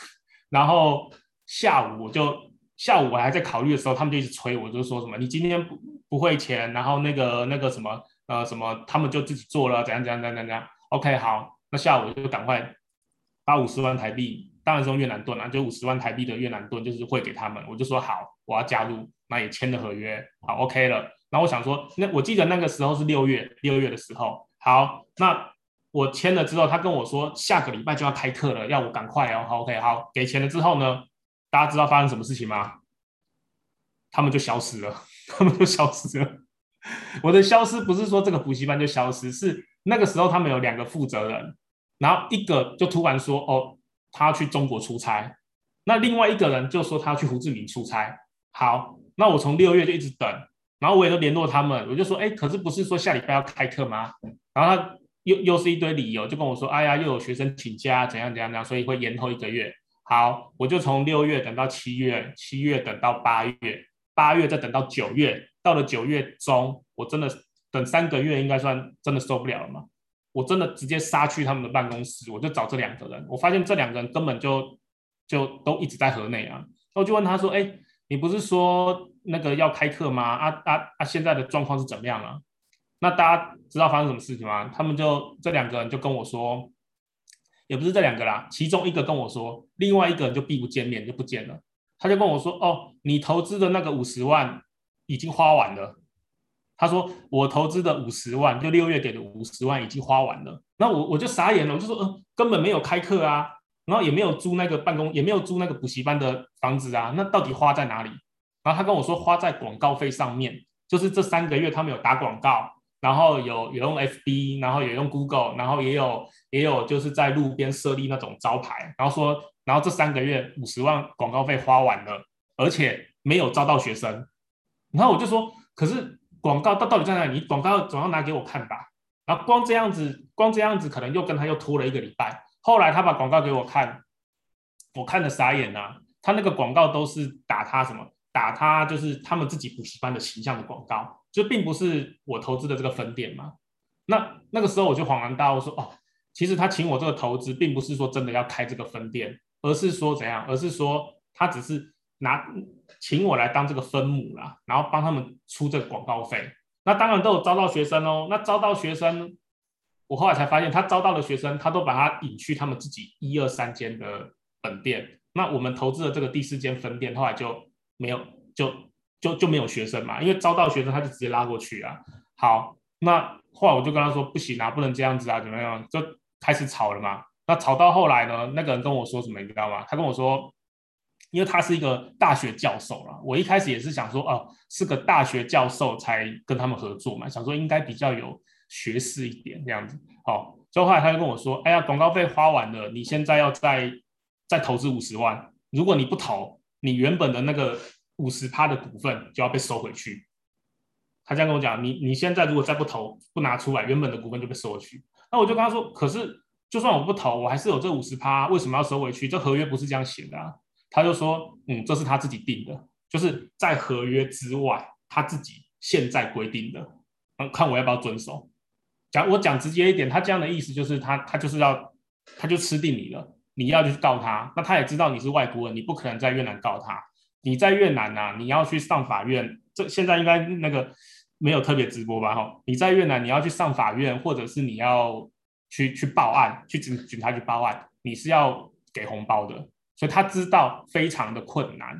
然后下午我就。下午我还在考虑的时候，他们就一直催我，就说什么你今天不不汇钱，然后那个那个什么呃什么，他们就自己做了，怎样怎样怎样怎样。OK，好，那下午我就赶快把五十万台币，当然是用越南盾啊，就五十万台币的越南盾，就是汇给他们。我就说好，我要加入，那也签了合约，好 OK 了。然后我想说，那我记得那个时候是六月，六月的时候，好，那我签了之后，他跟我说下个礼拜就要开课了，要我赶快哦。好 OK，好，给钱了之后呢？大家知道发生什么事情吗？他们就消失了，[laughs] 他们就消失了。我的消失不是说这个补习班就消失，是那个时候他们有两个负责人，然后一个就突然说：“哦，他要去中国出差。”那另外一个人就说他要去胡志明出差。好，那我从六月就一直等，然后我也都联络他们，我就说：“哎，可是不是说下礼拜要开课吗？”然后他又又是一堆理由，就跟我说：“哎呀，又有学生请假，怎样怎样怎样，所以会延后一个月。”好，我就从六月等到七月，七月等到八月，八月再等到九月，到了九月中，我真的等三个月，应该算真的受不了了嘛。我真的直接杀去他们的办公室，我就找这两个人，我发现这两个人根本就就都一直在河内啊。我就问他说：“哎，你不是说那个要开课吗？啊啊啊！现在的状况是怎么样啊？”那大家知道发生什么事情吗？他们就这两个人就跟我说。也不是这两个啦，其中一个跟我说，另外一个人就避不见面就不见了。他就跟我说：“哦，你投资的那个五十万已经花完了。”他说：“我投资的五十万，就六月给的五十万已经花完了。”那我我就傻眼了，我就说：“嗯、根本没有开课啊，然后也没有租那个办公，也没有租那个补习班的房子啊，那到底花在哪里？”然后他跟我说：“花在广告费上面，就是这三个月他们有打广告。”然后有有用 FB，然后也用 Google，然后也有也有就是在路边设立那种招牌，然后说，然后这三个月五十万广告费花完了，而且没有招到学生，然后我就说，可是广告到到底在哪里？你广告总要拿给我看吧。然后光这样子，光这样子可能又跟他又拖了一个礼拜。后来他把广告给我看，我看的傻眼啊，他那个广告都是打他什么？打他就是他们自己补习班的形象的广告。就并不是我投资的这个分店嘛，那那个时候我就恍然大悟说，哦，其实他请我这个投资，并不是说真的要开这个分店，而是说怎样？而是说他只是拿请我来当这个分母啦，然后帮他们出这个广告费。那当然都有招到学生哦，那招到学生，我后来才发现，他招到的学生，他都把他引去他们自己一二三间的本店。那我们投资的这个第四间分店，后来就没有就。就就没有学生嘛，因为招到学生他就直接拉过去啊。好，那后来我就跟他说不行啊，不能这样子啊，怎么样？就开始吵了嘛。那吵到后来呢，那个人跟我说什么，你知道吗？他跟我说，因为他是一个大学教授了。我一开始也是想说，哦，是个大学教授才跟他们合作嘛，想说应该比较有学识一点这样子。好，所以后来他就跟我说，哎呀，广告费花完了，你现在要再再投资五十万，如果你不投，你原本的那个。五十趴的股份就要被收回去，他这样跟我讲，你你现在如果再不投不拿出来，原本的股份就被收回去。那我就跟他说，可是就算我不投，我还是有这五十趴，为什么要收回去？这合约不是这样写的啊。他就说，嗯，这是他自己定的，就是在合约之外，他自己现在规定的，嗯，看我要不要遵守。讲我讲直接一点，他这样的意思就是他他就是要他就吃定你了，你要去告他，那他也知道你是外国人，你不可能在越南告他。你在越南呐、啊，你要去上法院，这现在应该那个没有特别直播吧？哈，你在越南你要去上法院，或者是你要去去报案，去警警察局报案，你是要给红包的，所以他知道非常的困难，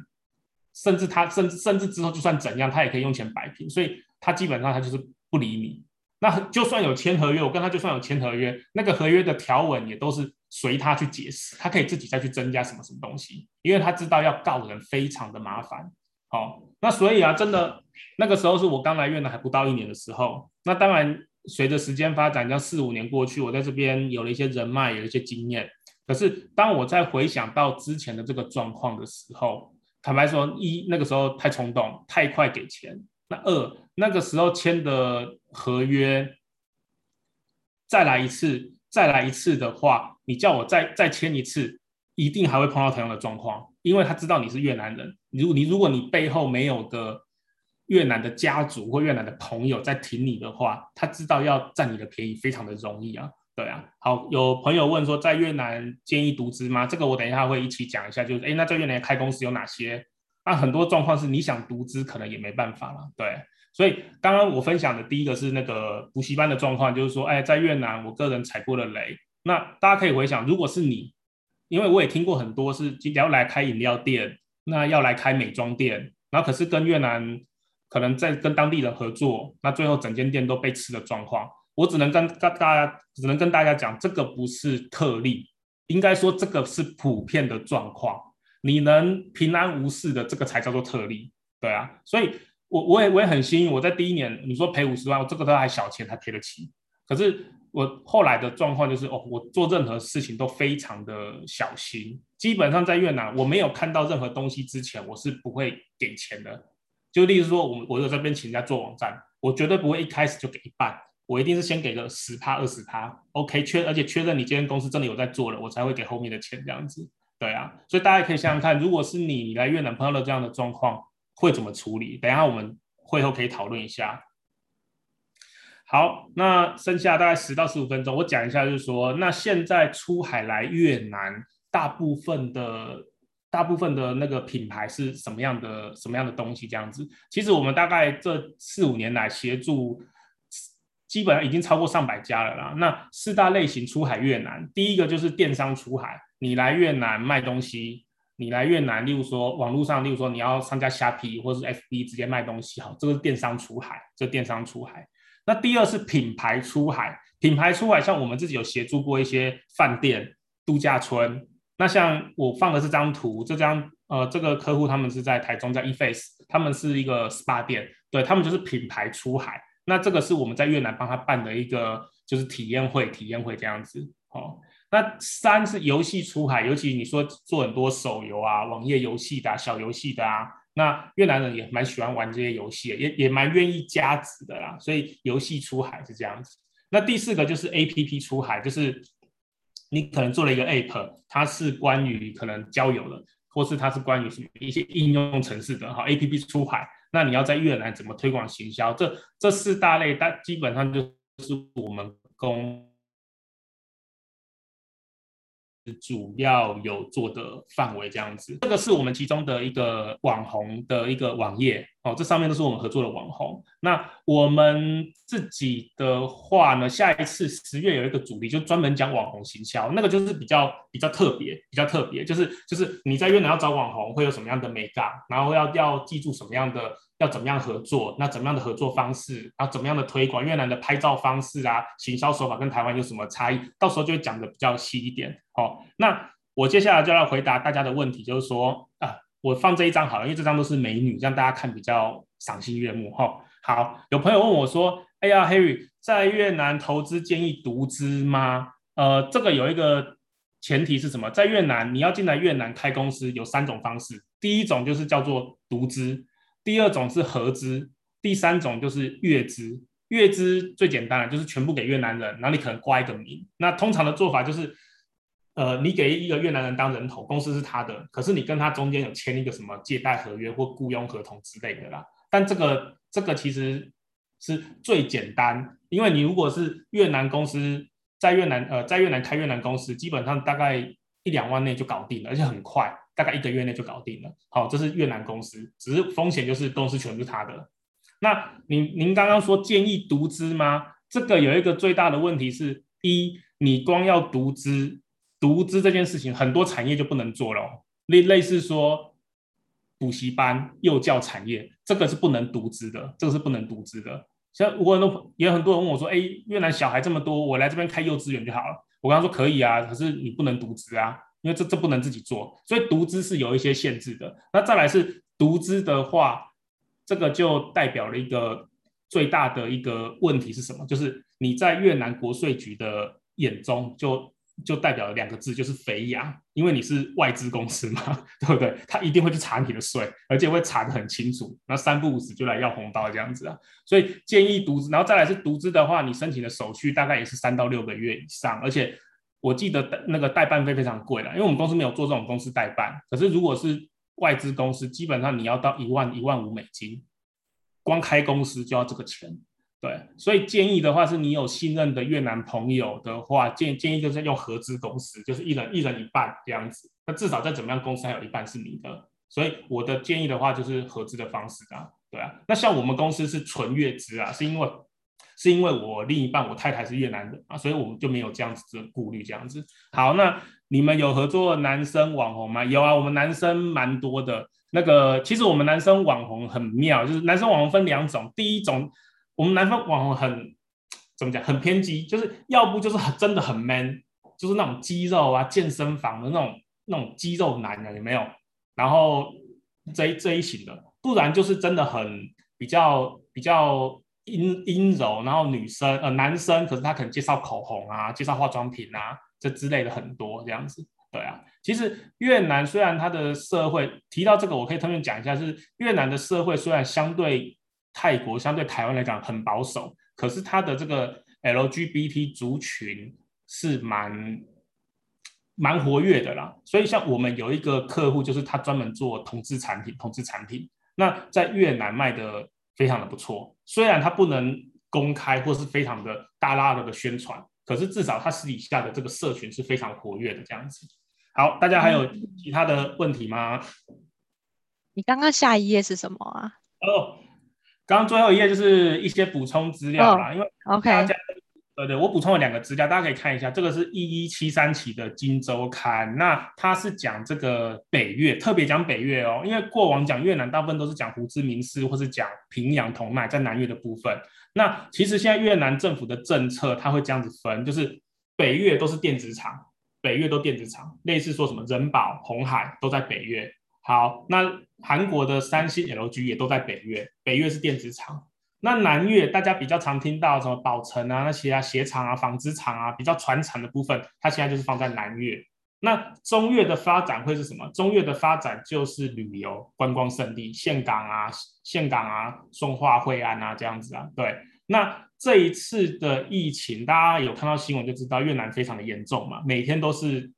甚至他甚至甚至之后就算怎样，他也可以用钱摆平，所以他基本上他就是不理你。那就算有签合约，我跟他就算有签合约，那个合约的条文也都是。随他去解释，他可以自己再去增加什么什么东西，因为他知道要告人非常的麻烦。好、那所以啊，真的那个时候是我刚来越南还不到一年的时候。那当然，随着时间发展，像四五年过去，我在这边有了一些人脉，有一些经验。可是当我在回想到之前的这个状况的时候，坦白说，一那个时候太冲动，太快给钱，那二那个时候签的合约，再来一次，再来一次的话，你叫我再再签一次，一定还会碰到同样的状况，因为他知道你是越南人。如你如果你背后没有个越南的家族或越南的朋友在挺你的话，他知道要占你的便宜非常的容易啊。对啊，好，有朋友问说，在越南建议独资吗？这个我等一下会一起讲一下，就是哎，那在越南开公司有哪些？那很多状况是你想独资，可能也没办法了。对，所以刚刚我分享的第一个是那个补习班的状况，就是说，哎，在越南我个人踩过了雷。那大家可以回想，如果是你，因为我也听过很多是要来开饮料店，那要来开美妆店，然后可是跟越南可能在跟当地人合作，那最后整间店都被吃的状况。我只能跟跟大家，只能跟大家讲，这个不是特例，应该说这个是普遍的状况。你能平安无事的，这个才叫做特例，对啊。所以我我也我也很幸运，我在第一年，你说赔五十万，我这个都还小钱，还赔得起。可是我后来的状况就是，哦，我做任何事情都非常的小心。基本上在越南，我没有看到任何东西之前，我是不会给钱的。就例如说，我我有这边请人家做网站，我绝对不会一开始就给一半。我一定是先给个十趴二十趴，OK，确而且确认你这间公司真的有在做了，我才会给后面的钱这样子。对啊，所以大家可以想想看，如果是你，你来越南碰到了这样的状况，会怎么处理？等一下我们会后可以讨论一下。好，那剩下大概十到十五分钟，我讲一下，就是说，那现在出海来越南，大部分的大部分的那个品牌是什么样的什么样的东西？这样子，其实我们大概这四五年来协助。基本上已经超过上百家了啦。那四大类型出海越南，第一个就是电商出海，你来越南卖东西，你来越南，例如说网络上，例如说你要上架虾皮或是 FB 直接卖东西，好，这个是电商出海，这电商出海。那第二是品牌出海，品牌出海像我们自己有协助过一些饭店、度假村。那像我放的这张图，这张呃这个客户他们是在台中，在 eFace，他们是一个 SPA 店，对，他们就是品牌出海。那这个是我们在越南帮他办的一个就是体验会，体验会这样子。哦，那三是游戏出海，尤其你说做很多手游啊、网页游戏的、小游戏的啊，那越南人也蛮喜欢玩这些游戏，也也蛮愿意加值的啦。所以游戏出海是这样子。那第四个就是 APP 出海，就是你可能做了一个 App，它是关于可能交友的，或是它是关于什么一些应用程式的哈。APP 出海。那你要在越南怎么推广行销？这这四大类，但基本上就是我们公主要有做的范围这样子。这个是我们其中的一个网红的一个网页哦，这上面都是我们合作的网红。那我们自己的话呢，下一次十月有一个主题，就专门讲网红行销，那个就是比较比较特别，比较特别，就是就是你在越南要找网红会有什么样的美感，然后要要记住什么样的，要怎么样合作，那怎么样的合作方式，然后怎么样的推广越南的拍照方式啊，行销手法跟台湾有什么差异，到时候就会讲的比较细一点。好，那我接下来就要回答大家的问题，就是说啊，我放这一张好了，因为这张都是美女，让大家看比较赏心悦目哈。好，有朋友问我说：“哎呀，Harry，在越南投资建议独资吗？”呃，这个有一个前提是什么？在越南，你要进来越南开公司有三种方式，第一种就是叫做独资，第二种是合资，第三种就是越资。越资最简单了，就是全部给越南人，然后你可能挂一个名。那通常的做法就是，呃，你给一个越南人当人头，公司是他的，可是你跟他中间有签一个什么借贷合约或雇佣合同之类的啦。但这个这个其实是最简单，因为你如果是越南公司在越南呃在越南开越南公司，基本上大概一两万内就搞定了，而且很快，大概一个月内就搞定了。好，这是越南公司，只是风险就是公司全部是他的。那您您刚刚说建议独资吗？这个有一个最大的问题是，一你光要独资，独资这件事情很多产业就不能做了，类类似说。补习班、幼教产业，这个是不能独资的，这个是不能独资的。像我很多也有很多人问我说：“哎，越南小孩这么多，我来这边开幼稚园就好了。”我刚刚说：“可以啊，可是你不能独资啊，因为这这不能自己做，所以独资是有一些限制的。那再来是独资的话，这个就代表了一个最大的一个问题是什么？就是你在越南国税局的眼中就就代表了两个字，就是肥羊，因为你是外资公司嘛，[laughs] 对不对？他一定会去查你的税，而且会查得很清楚，那三不五时就来要红包这样子啊。所以建议独资，然后再来是独资的话，你申请的手续大概也是三到六个月以上，而且我记得那个代办费非常贵了，因为我们公司没有做这种公司代办，可是如果是外资公司，基本上你要到一万一万五美金，光开公司就要这个钱。对，所以建议的话是你有信任的越南朋友的话，建建议就是用合资公司，就是一人一人一半这样子。那至少再怎么样，公司还有一半是你的。所以我的建议的话就是合资的方式啊，对啊。那像我们公司是纯越资啊，是因为是因为我另一半我太太是越南人啊，所以我们就没有这样子的顾虑这样子。好，那你们有合作男生网红吗？有啊，我们男生蛮多的。那个其实我们男生网红很妙，就是男生网红分两种，第一种。我们南方网红很怎么讲？很偏激，就是要不就是很真的很 man，就是那种肌肉啊，健身房的那种那种肌肉男的有没有？然后这一这一型的，不然就是真的很比较比较阴阴柔，然后女生呃男生，可是他可能介绍口红啊，介绍化妆品啊，这之类的很多这样子。对啊，其实越南虽然它的社会提到这个，我可以特别讲一下，是越南的社会虽然相对。泰国相对台湾来讲很保守，可是它的这个 LGBT 族群是蛮蛮活跃的啦。所以像我们有一个客户，就是他专门做同志产品，同志产品那在越南卖的非常的不错。虽然他不能公开或是非常的大拉的宣传，可是至少他私底下的这个社群是非常活跃的这样子。好，大家还有其他的问题吗？你刚刚下一页是什么啊？哦。刚刚最后一页就是一些补充资料啦，oh, 因为 OK，对对，我补充了两个资料，大家可以看一下，这个是一一七三期的《金周刊》，那它是讲这个北越，特别讲北越哦，因为过往讲越南大部分都是讲胡志明市或是讲平阳、同奈在南越的部分，那其实现在越南政府的政策，它会这样子分，就是北越都是电子厂，北越都电子厂，类似说什么人保、红海都在北越。好，那韩国的三星、LG 也都在北越，北越是电子厂。那南越大家比较常听到什么宝成啊，那些啊鞋厂啊、纺织厂啊，比较传产的部分，它现在就是放在南越。那中越的发展会是什么？中越的发展就是旅游观光胜地，岘港啊、岘港啊、松化、惠安啊这样子啊。对，那这一次的疫情，大家有看到新闻就知道越南非常的严重嘛，每天都是，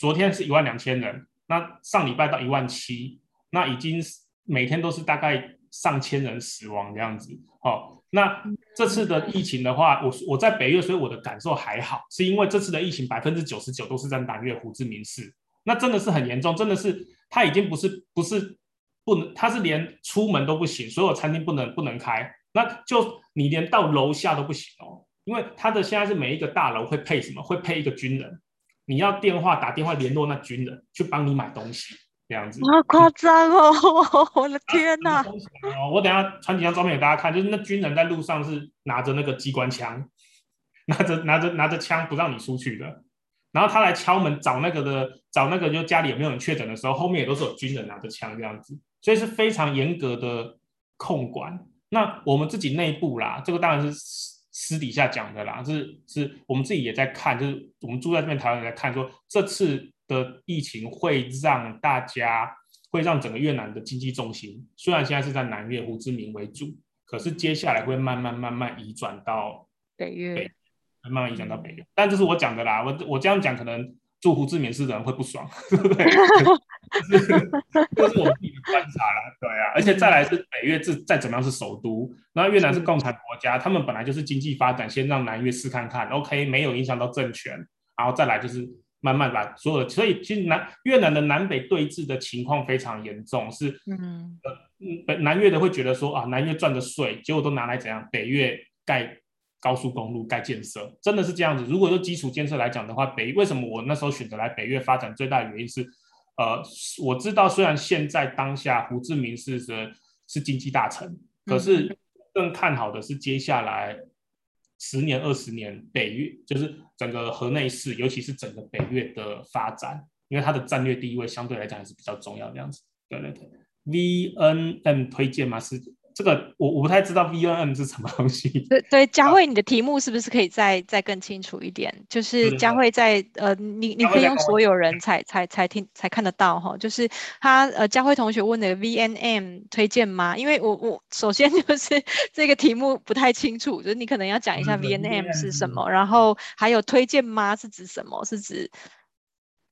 昨天是一万两千人。那上礼拜到一万七，那已经每天都是大概上千人死亡这样子。哦，那这次的疫情的话，我我在北越，所以我的感受还好，是因为这次的疫情百分之九十九都是在南越胡志明市，那真的是很严重，真的是他已经不是不是不能，他是连出门都不行，所有餐厅不能不能开，那就你连到楼下都不行哦，因为他的现在是每一个大楼会配什么？会配一个军人。你要电话打电话联络那军人去帮你买东西，这样子。好夸张哦！[laughs] 我的天哪！哦，我等下传几张照片给大家看，就是那军人在路上是拿着那个机关枪，拿着拿着拿着枪不让你出去的。然后他来敲门找那个的，找那个就家里有没有人确诊的时候，后面也都是有军人拿着枪这样子，所以是非常严格的控管。那我们自己内部啦，这个当然是。私底下讲的啦，是是我们自己也在看，就是我们住在这边台湾也在看，说这次的疫情会让大家，会让整个越南的经济重心，虽然现在是在南越胡志明为主，可是接下来会慢慢慢慢移转到北越，慢慢移转到北越。但这是我讲的啦，我我这样讲可能住胡志明市的人会不爽，[laughs] 对不对？[laughs] 这是这是我自己的观察啦，对啊，而且再来是北越是再怎么样是首都，那越南是共产国家，他们本来就是经济发展，先让南越试看看，OK，没有影响到政权，然后再来就是慢慢把所有的，所以其实南越南的南北对峙的情况非常严重，是嗯呃北南越的会觉得说啊，南越赚的税结果都拿来怎样，北越盖高速公路盖建设，真的是这样子。如果说基础建设来讲的话，北为什么我那时候选择来北越发展，最大的原因是。呃，我知道，虽然现在当下胡志明市是是经济大臣，可是更看好的是接下来十年、二十年北越，就是整个河内市，尤其是整个北越的发展，因为它的战略地位相对来讲还是比较重要的样子。对对对，VNM 推荐吗？是这个我我不太知道 VNM 是什么东西。对对，佳慧，你的题目是不是可以再再更清楚一点？就是佳慧在呃，你你可以用所有人才才才听才看得到哈。就是他呃，佳慧同学问的 VNM 推荐吗？因为我我首先 [laughs] 就是这个题目不太清楚，就是你可能要讲一下 VNM 是什么，然后还有推荐吗是指什么？是指？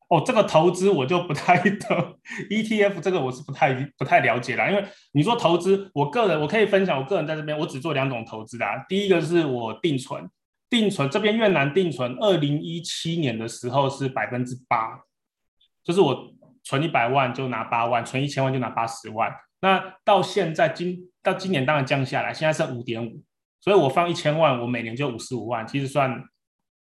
哦，这个投资我就不太懂，ETF 这个我是不太不太了解啦。因为你说投资，我个人我可以分享，我个人在这边我只做两种投资的。第一个是我定存，定存这边越南定存，二零一七年的时候是百分之八，就是我存一百万就拿八万，存一千万就拿八十万。那到现在今到今年当然降下来，现在剩五点五，所以我放一千万，我每年就五十五万，其实算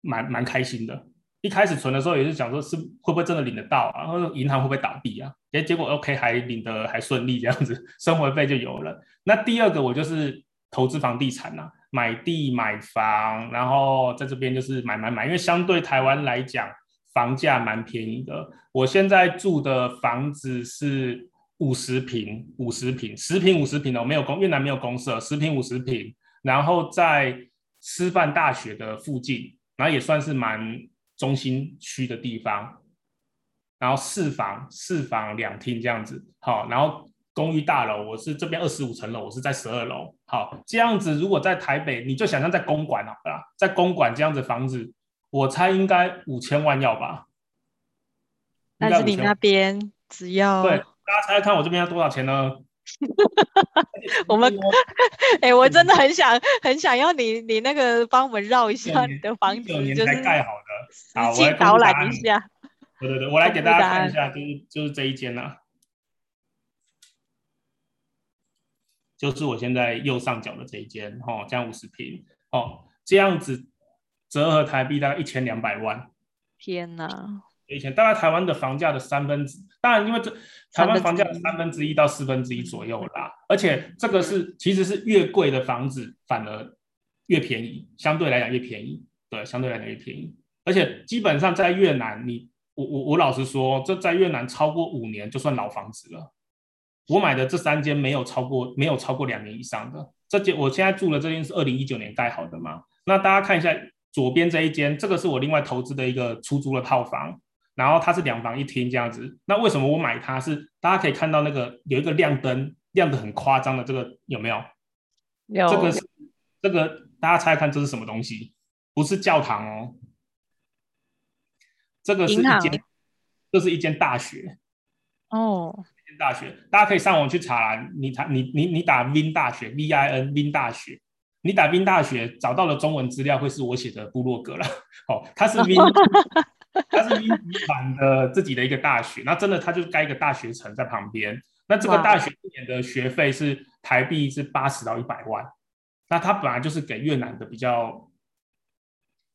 蛮蛮开心的。一开始存的时候也是想说，是会不会真的领得到啊？然后银行会不会倒闭啊？诶，结果 OK 还领得还顺利，这样子 [laughs] 生活费就有了。那第二个我就是投资房地产呐、啊，买地买房，然后在这边就是买买买，因为相对台湾来讲，房价蛮便宜的。我现在住的房子是五十平，五十平，十平五十平的，我没有公，越南没有公社，十平五十平，然后在师范大学的附近，然后也算是蛮。中心区的地方，然后四房四房两厅这样子，好，然后公寓大楼，我是这边二十五层楼，我是在十二楼，好，这样子如果在台北，你就想象在公馆好了，在公馆这样子房子，我猜应该五千万要吧？但是你那边只要对，大家猜猜看我这边要多少钱呢？[laughs] 我们 [laughs] 哎、欸，我真的很想很想要你，你那个帮我们绕一下你的房子，就是盖好的，好，实际导览一下。[laughs] 对对对，我来给大家看一下，就是就是这一间呐、啊，就是我现在右上角的这一间，哦，这样五十平，哦，这样子折合台币大概一千两百万。天哪！以前大概台湾的房价的三分之，当然因为这台湾房价的三分之一到四分之一左右啦，而且这个是其实是越贵的房子反而越便宜，相对来讲越便宜，对，相对来讲越便宜，而且基本上在越南，你我我我老实说，这在越南超过五年就算老房子了。我买的这三间没有超过没有超过两年以上的，这间我现在住的这间是二零一九年盖好的嘛，那大家看一下左边这一间，这个是我另外投资的一个出租的套房。然后它是两房一厅这样子，那为什么我买它是？大家可以看到那个有一个亮灯，亮的很夸张的这个有没有？有。这个是这个大家猜猜看这是什么东西？不是教堂哦，这个是一间，这是一间大学。哦。一间大学，大家可以上网去查啦。你查你你你打 Vin 大学，V I N Vin 大学，你打 Vin 大学找到了中文资料会是我写的部落格了。[laughs] 哦，它是 Vin。[laughs] [laughs] 它是英语版的自己的一个大学，那真的它就是盖一个大学城在旁边。那这个大学一年的学费是台币是八十到一百万。那它本来就是给越南的比较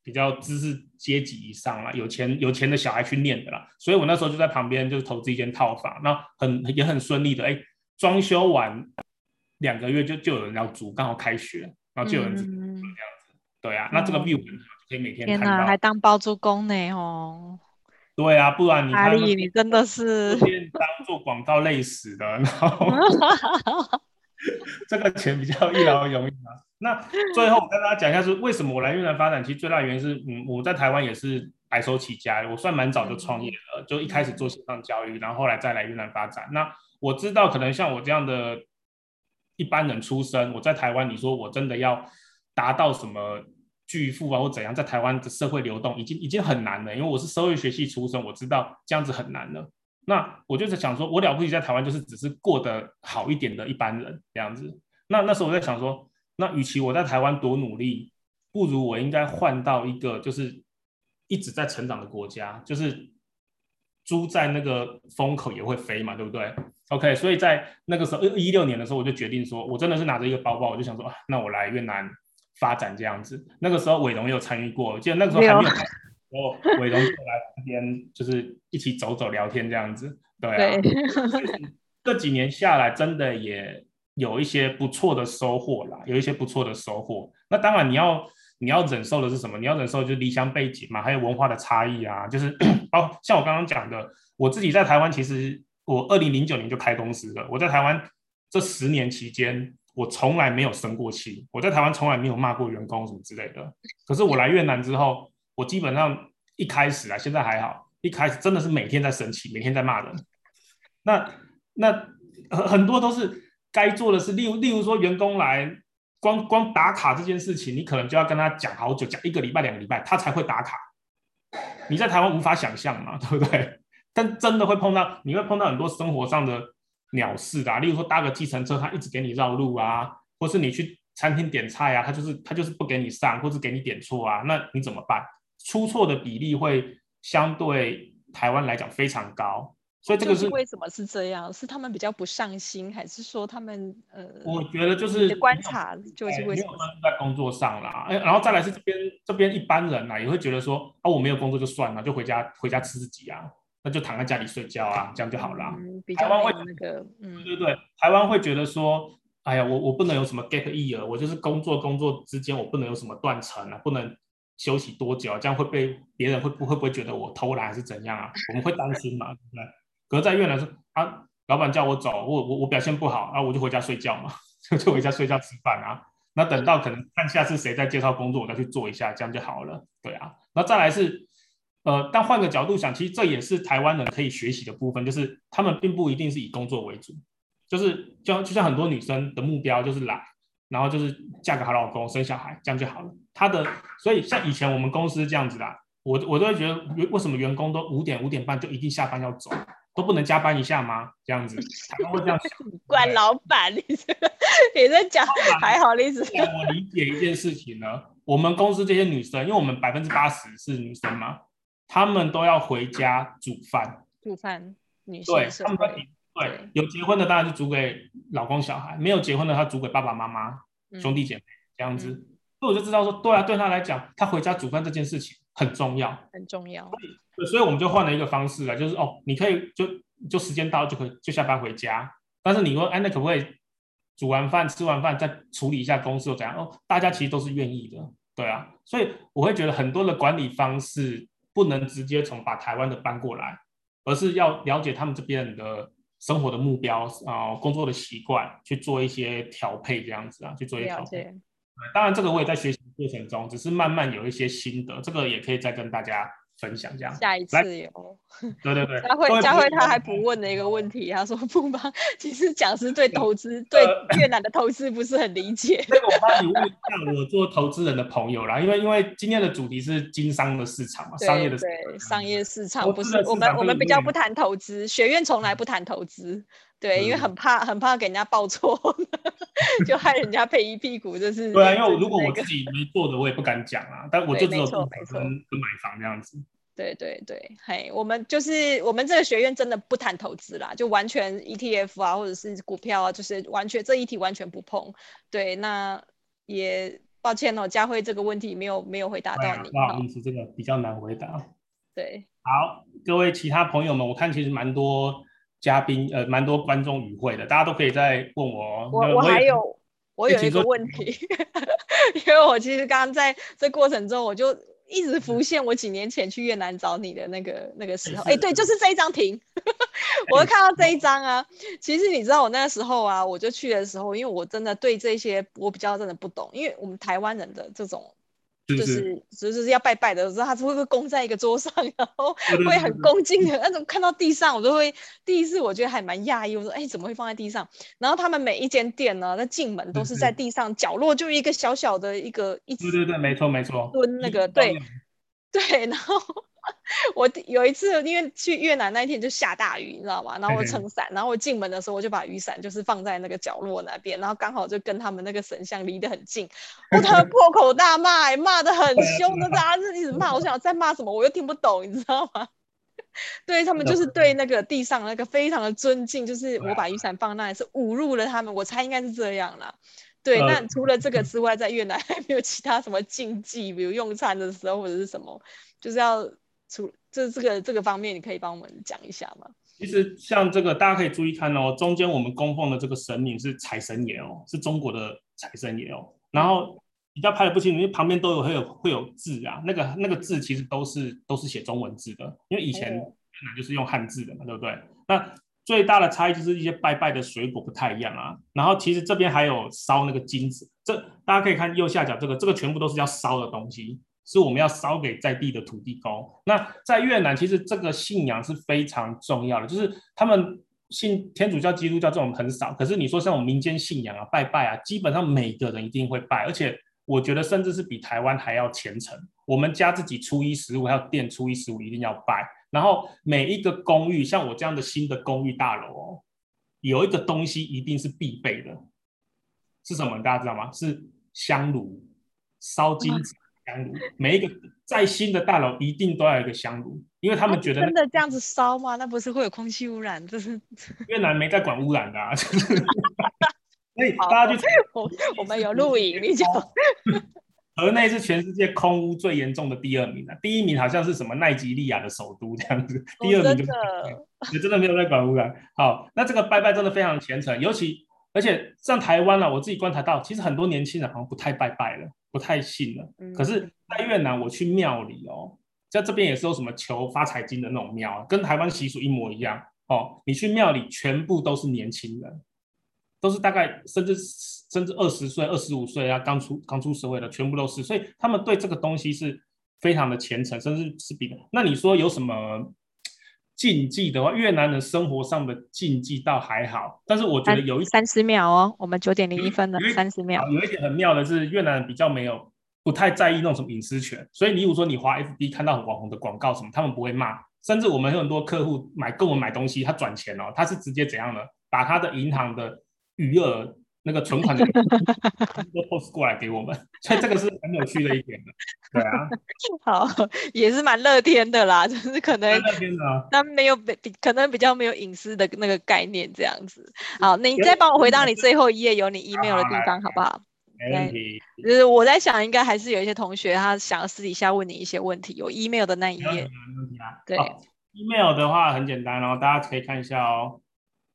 比较知识阶级以上啦，有钱有钱的小孩去念的啦。所以我那时候就在旁边就是投资一间套房，那很也很顺利的，哎，装修完两个月就就有人要租，刚好开学，然后就有人租这样子。对啊，那这个 view 很好。可以每天还当包租公呢哦！对啊，不然你看，你真的是当做广告累死的，然后 [laughs] 这个钱比较一劳永逸嘛。那最后我跟大家讲一下，是为什么我来越南发展？其实最大原因是，嗯，我在台湾也是白手起家，我算蛮早就创业了，就一开始做线上教育，然后后来再来越南发展。那我知道，可能像我这样的一般人出身，我在台湾，你说我真的要达到什么？巨富啊，或怎样，在台湾的社会流动已经已经很难了。因为我是社会学系出身，我知道这样子很难了。那我就是想说，我了不起在台湾就是只是过得好一点的一般人这样子。那那时候我在想说，那与其我在台湾多努力，不如我应该换到一个就是一直在成长的国家，就是猪在那个风口也会飞嘛，对不对？OK，所以在那个时候一六年的时候，我就决定说，我真的是拿着一个包包，我就想说，啊，那我来越南。发展这样子，那个时候伟龙也有参与过，我记得那个时候还没有，然后伟龙就来这边，就是一起走走聊天这样子，对啊。对 [laughs] 这几年下来，真的也有一些不错的收获啦，有一些不错的收获。那当然你要你要忍受的是什么？你要忍受就是离乡背景嘛，还有文化的差异啊，就是 [coughs] 哦，像我刚刚讲的，我自己在台湾，其实我二零零九年就开公司了，我在台湾这十年期间。我从来没有生过气，我在台湾从来没有骂过员工什么之类的。可是我来越南之后，我基本上一开始啊，现在还好，一开始真的是每天在生气，每天在骂人。那那很很多都是该做的事，例如例如说员工来，光光打卡这件事情，你可能就要跟他讲好久，讲一个礼拜、两个礼拜，他才会打卡。你在台湾无法想象嘛，对不对？[laughs] 但真的会碰到，你会碰到很多生活上的。鸟事的啊，例如说搭个计程车，他一直给你绕路啊，或是你去餐厅点菜啊，他就是他就是不给你上，或是给你点错啊，那你怎么办？出错的比例会相对台湾来讲非常高，所以这个是，就是为什么是这样？是他们比较不上心，还是说他们呃？我觉得就是观察就是为什么在工作上啦，哎，然后再来是这边这边一般人啊，也会觉得说啊，我没有工作就算了，就回家回家吃自己啊。那就躺在家里睡觉啊，这样就好了。嗯，比较台湾会那个，嗯，对对对，台湾会觉得说，哎呀，我我不能有什么 gap year，我就是工作工作之间我不能有什么断层啊，不能休息多久啊，这样会被别人会不会不会觉得我偷懒还是怎样啊？我们会担心嘛，对不对？可是在越南说啊，老板叫我走，我我我表现不好，啊，我就回家睡觉嘛，[laughs] 就回家睡觉吃饭啊。那等到可能看下次谁在介绍工作，我再去做一下，这样就好了。对啊，那再来是。呃，但换个角度想，其实这也是台湾人可以学习的部分，就是他们并不一定是以工作为主，就是就就像很多女生的目标就是来，然后就是嫁个好老公，生小孩，这样就好了。她的所以像以前我们公司这样子啦，我我都会觉得，为什么员工都五点五点半就一定下班要走，都不能加班一下吗？这样子，他们会这样想。管老板，你这个你在讲还好意思。我理解一件事情呢，我们公司这些女生，因为我们百分之八十是女生嘛。他们都要回家煮饭，煮饭，女性对，他们对，对，有结婚的当然是煮给老公小孩，没有结婚的他煮给爸爸妈妈、嗯、兄弟姐妹这样子。嗯、所以我就知道说，对啊，对他来讲，他回家煮饭这件事情很重要，很重要。对，所以我们就换了一个方式了，就是哦，你可以就就时间到就可以就下班回家，但是你说哎，那可不可以煮完饭吃完饭再处理一下公司又怎样？哦，大家其实都是愿意的，对啊，所以我会觉得很多的管理方式。不能直接从把台湾的搬过来，而是要了解他们这边的生活的目标啊、呃，工作的习惯，去做一些调配，这样子啊，去做一些调配。当然，这个我也在学习过程中，只是慢慢有一些心得，这个也可以再跟大家。分享这样，下一次有，对对对，佳慧佳慧他还不问了一个问题，他说不帮，其实讲师对投资对越南的投资不是很理解。这个我帮你问一下我做投资人的朋友啦，因为因为今天的主题是经商的市场嘛，商业的对商业市场不是我们我们比较不谈投资，学院从来不谈投资，对，因为很怕很怕给人家报错，[laughs] 就害人家赔一屁股，就是对啊，因为如果我自己没做的，我也不敢讲啊，但我就只有跟跟买房这样子。对对对，嘿，我们就是我们这个学院真的不谈投资啦，就完全 ETF 啊，或者是股票啊，就是完全这一题完全不碰。对，那也抱歉哦，佳慧这个问题没有没有回答到你。不好意思，这个比较难回答。对，好，各位其他朋友们，我看其实蛮多嘉宾，呃，蛮多观众与会的，大家都可以再问我。我我还有我有一个问题，[laughs] 因为我其实刚刚在这过程中我就。一直浮现我几年前去越南找你的那个 [laughs] 那个时候，哎、欸，对，就是这一张停，[laughs] 我会看到这一张啊。其实你知道我那个时候啊，我就去的时候，因为我真的对这些我比较真的不懂，因为我们台湾人的这种。就是就是要拜拜的，时候，他是会不会供在一个桌上，然后会很恭敬的那种。看到地上，我都会第一次我觉得还蛮讶异，我说哎，怎么会放在地上？然后他们每一间店呢，那进门都是在地上角落，就一个小小的一个一。对对对，没错没错。蹲那个对对，然后。[laughs] 我有一次，因为去越南那一天就下大雨，你知道吗？然后我撑伞，然后我进门的时候，我就把雨伞就是放在那个角落那边，然后刚好就跟他们那个神像离得很近，我他们 [laughs] 破口大骂，骂的很凶的，大家是一直骂，我想在骂什么，我又听不懂，你知道吗？[laughs] 对他们就是对那个地上那个非常的尊敬，就是我把雨伞放那里是侮辱了他们，我猜应该是这样啦。对，那除了这个之外，在越南还没有其他什么禁忌，比如用餐的时候或者是什么，就是要。出这这个这个方面，你可以帮我们讲一下吗？其实像这个，大家可以注意看哦，中间我们供奉的这个神明是财神爷哦，是中国的财神爷哦。然后比较拍的不清楚，因为旁边都有会有会有字啊，那个那个字其实都是都是写中文字的，因为以前越南就是用汉字的嘛，对不对？那最大的差异就是一些拜拜的水果不太一样啊。然后其实这边还有烧那个金子，这大家可以看右下角这个，这个全部都是要烧的东西，是我们要烧给在地的土地公。那在越南，其实这个信仰是非常重要的，就是他们信天主教、基督教这种很少，可是你说像我们民间信仰啊，拜拜啊，基本上每个人一定会拜，而且我觉得甚至是比台湾还要虔诚。我们家自己初一十五还有店初一十五一定要拜。然后每一个公寓，像我这样的新的公寓大楼哦，有一个东西一定是必备的，是什么？大家知道吗？是香炉，烧金纸香炉。每一个在新的大楼一定都要有一个香炉，因为他们觉得、那个、真的这样子烧吗？那不是会有空气污染？这是越南没在管污染的、啊，就 [laughs] 是所以大家就我我们有录影，[laughs] 你讲。河内是全世界空污最严重的第二名啊，第一名好像是什么奈及利亚的首都这样子，第二名就是，也真的没有在管污染。好，那这个拜拜真的非常虔诚，尤其而且像台湾啊，我自己观察到，其实很多年轻人好像不太拜拜了，不太信了。可是，在越南我去庙里哦，在这边也是有什么求发财金的那种庙，跟台湾习俗一模一样哦。你去庙里，全部都是年轻人。都是大概甚至甚至二十岁、二十五岁啊，刚出刚出社会的，全部都是，所以他们对这个东西是非常的虔诚，甚至是比的。那你说有什么禁忌的话，越南人生活上的禁忌倒还好，但是我觉得有一三十秒哦，我们九点零一分了，三十秒。有一点很妙的是，越南人比较没有不太在意那种什么隐私权，所以你如果说你滑 FB 看到很网红的广告什么，他们不会骂，甚至我们有很多客户买跟我们买东西，他转钱哦，他是直接怎样的？把他的银行的余额那个存款的都 post 过来给我们，所以这个是很有趣的一点的，对啊，[laughs] 好，也是蛮乐天的啦，就是可能乐天的，他没有比可能比较没有隐私的那个概念这样子。好，那你再帮我回到你最后一页有你 email 的地方好不好？没问题。就是我在想，应该还是有一些同学他想要私底下问你一些问题，有 email 的那一页。没问题啊。对，email 的话很简单，哦大家可以看一下哦。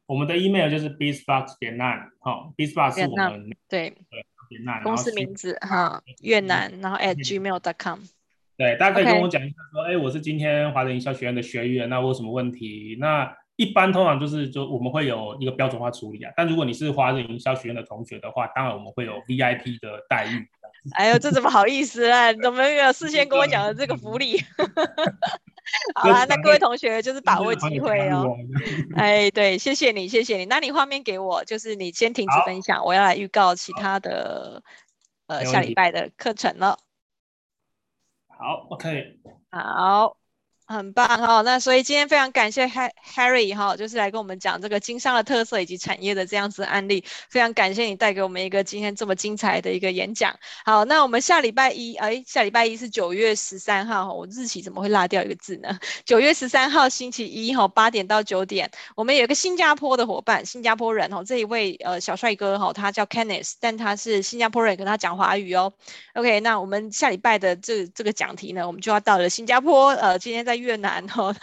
我们的 email 就是 beesbox 点 net 哈，beesbox 是我们对点 net 公司名字哈，越南，然后 at gmail.com。对，大家可以跟我讲一下说，哎，我是今天华人营销学院的学员，那我有什么问题？那一般通常就是就我们会有一个标准化处理啊。但如果你是华人营销学院的同学的话，当然我们会有 VIP 的待遇。哎呦，这怎么好意思啊？怎么没有事先跟我讲的这个福利？[laughs] [laughs] 好啦，那各位同学就是把握机会哦。哎，对，谢谢你，谢谢你。那你画面给我，就是你先停止分享，我要来预告其他的呃下礼拜的课程了。好，OK。好。很棒哈、哦，那所以今天非常感谢 Harry 哈，就是来跟我们讲这个经商的特色以及产业的这样子案例，非常感谢你带给我们一个今天这么精彩的一个演讲。好，那我们下礼拜一，哎，下礼拜一是九月十三号哈，我日期怎么会落掉一个字呢？九月十三号星期一哈，八点到九点，我们有一个新加坡的伙伴，新加坡人哈，这一位呃小帅哥哈，他叫 Kenneth，但他是新加坡人，跟他讲华语哦。OK，那我们下礼拜的这这个讲题呢，我们就要到了新加坡，呃，今天在。越南 [laughs] 哦，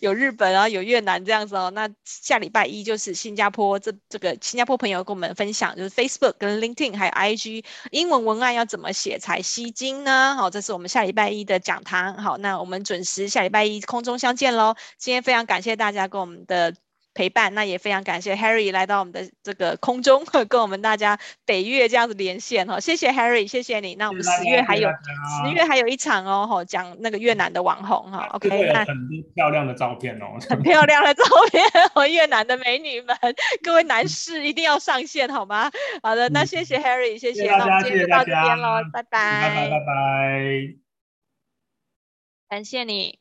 有日本，然后有越南这样子哦。那下礼拜一就是新加坡，这这个新加坡朋友跟我们分享，就是 Facebook 跟 LinkedIn 还有 IG 英文文案要怎么写才吸睛呢？好，这是我们下礼拜一的讲堂。好，那我们准时下礼拜一空中相见喽。今天非常感谢大家跟我们的。陪伴，那也非常感谢 Harry 来到我们的这个空中，[laughs] 跟我们大家北越这样子连线哈，谢谢 Harry，谢谢你。那我们十月还有十月还有一场哦，哈，讲那个越南的网红哈，OK，很多漂亮的照片哦，很漂亮的照片和越南的美女们，[laughs] 各位男士一定要上线好吗？好的，那谢谢 Harry，谢谢，那我们今天就到这边喽，拜拜，拜拜，拜拜，感谢你，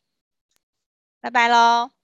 拜拜喽。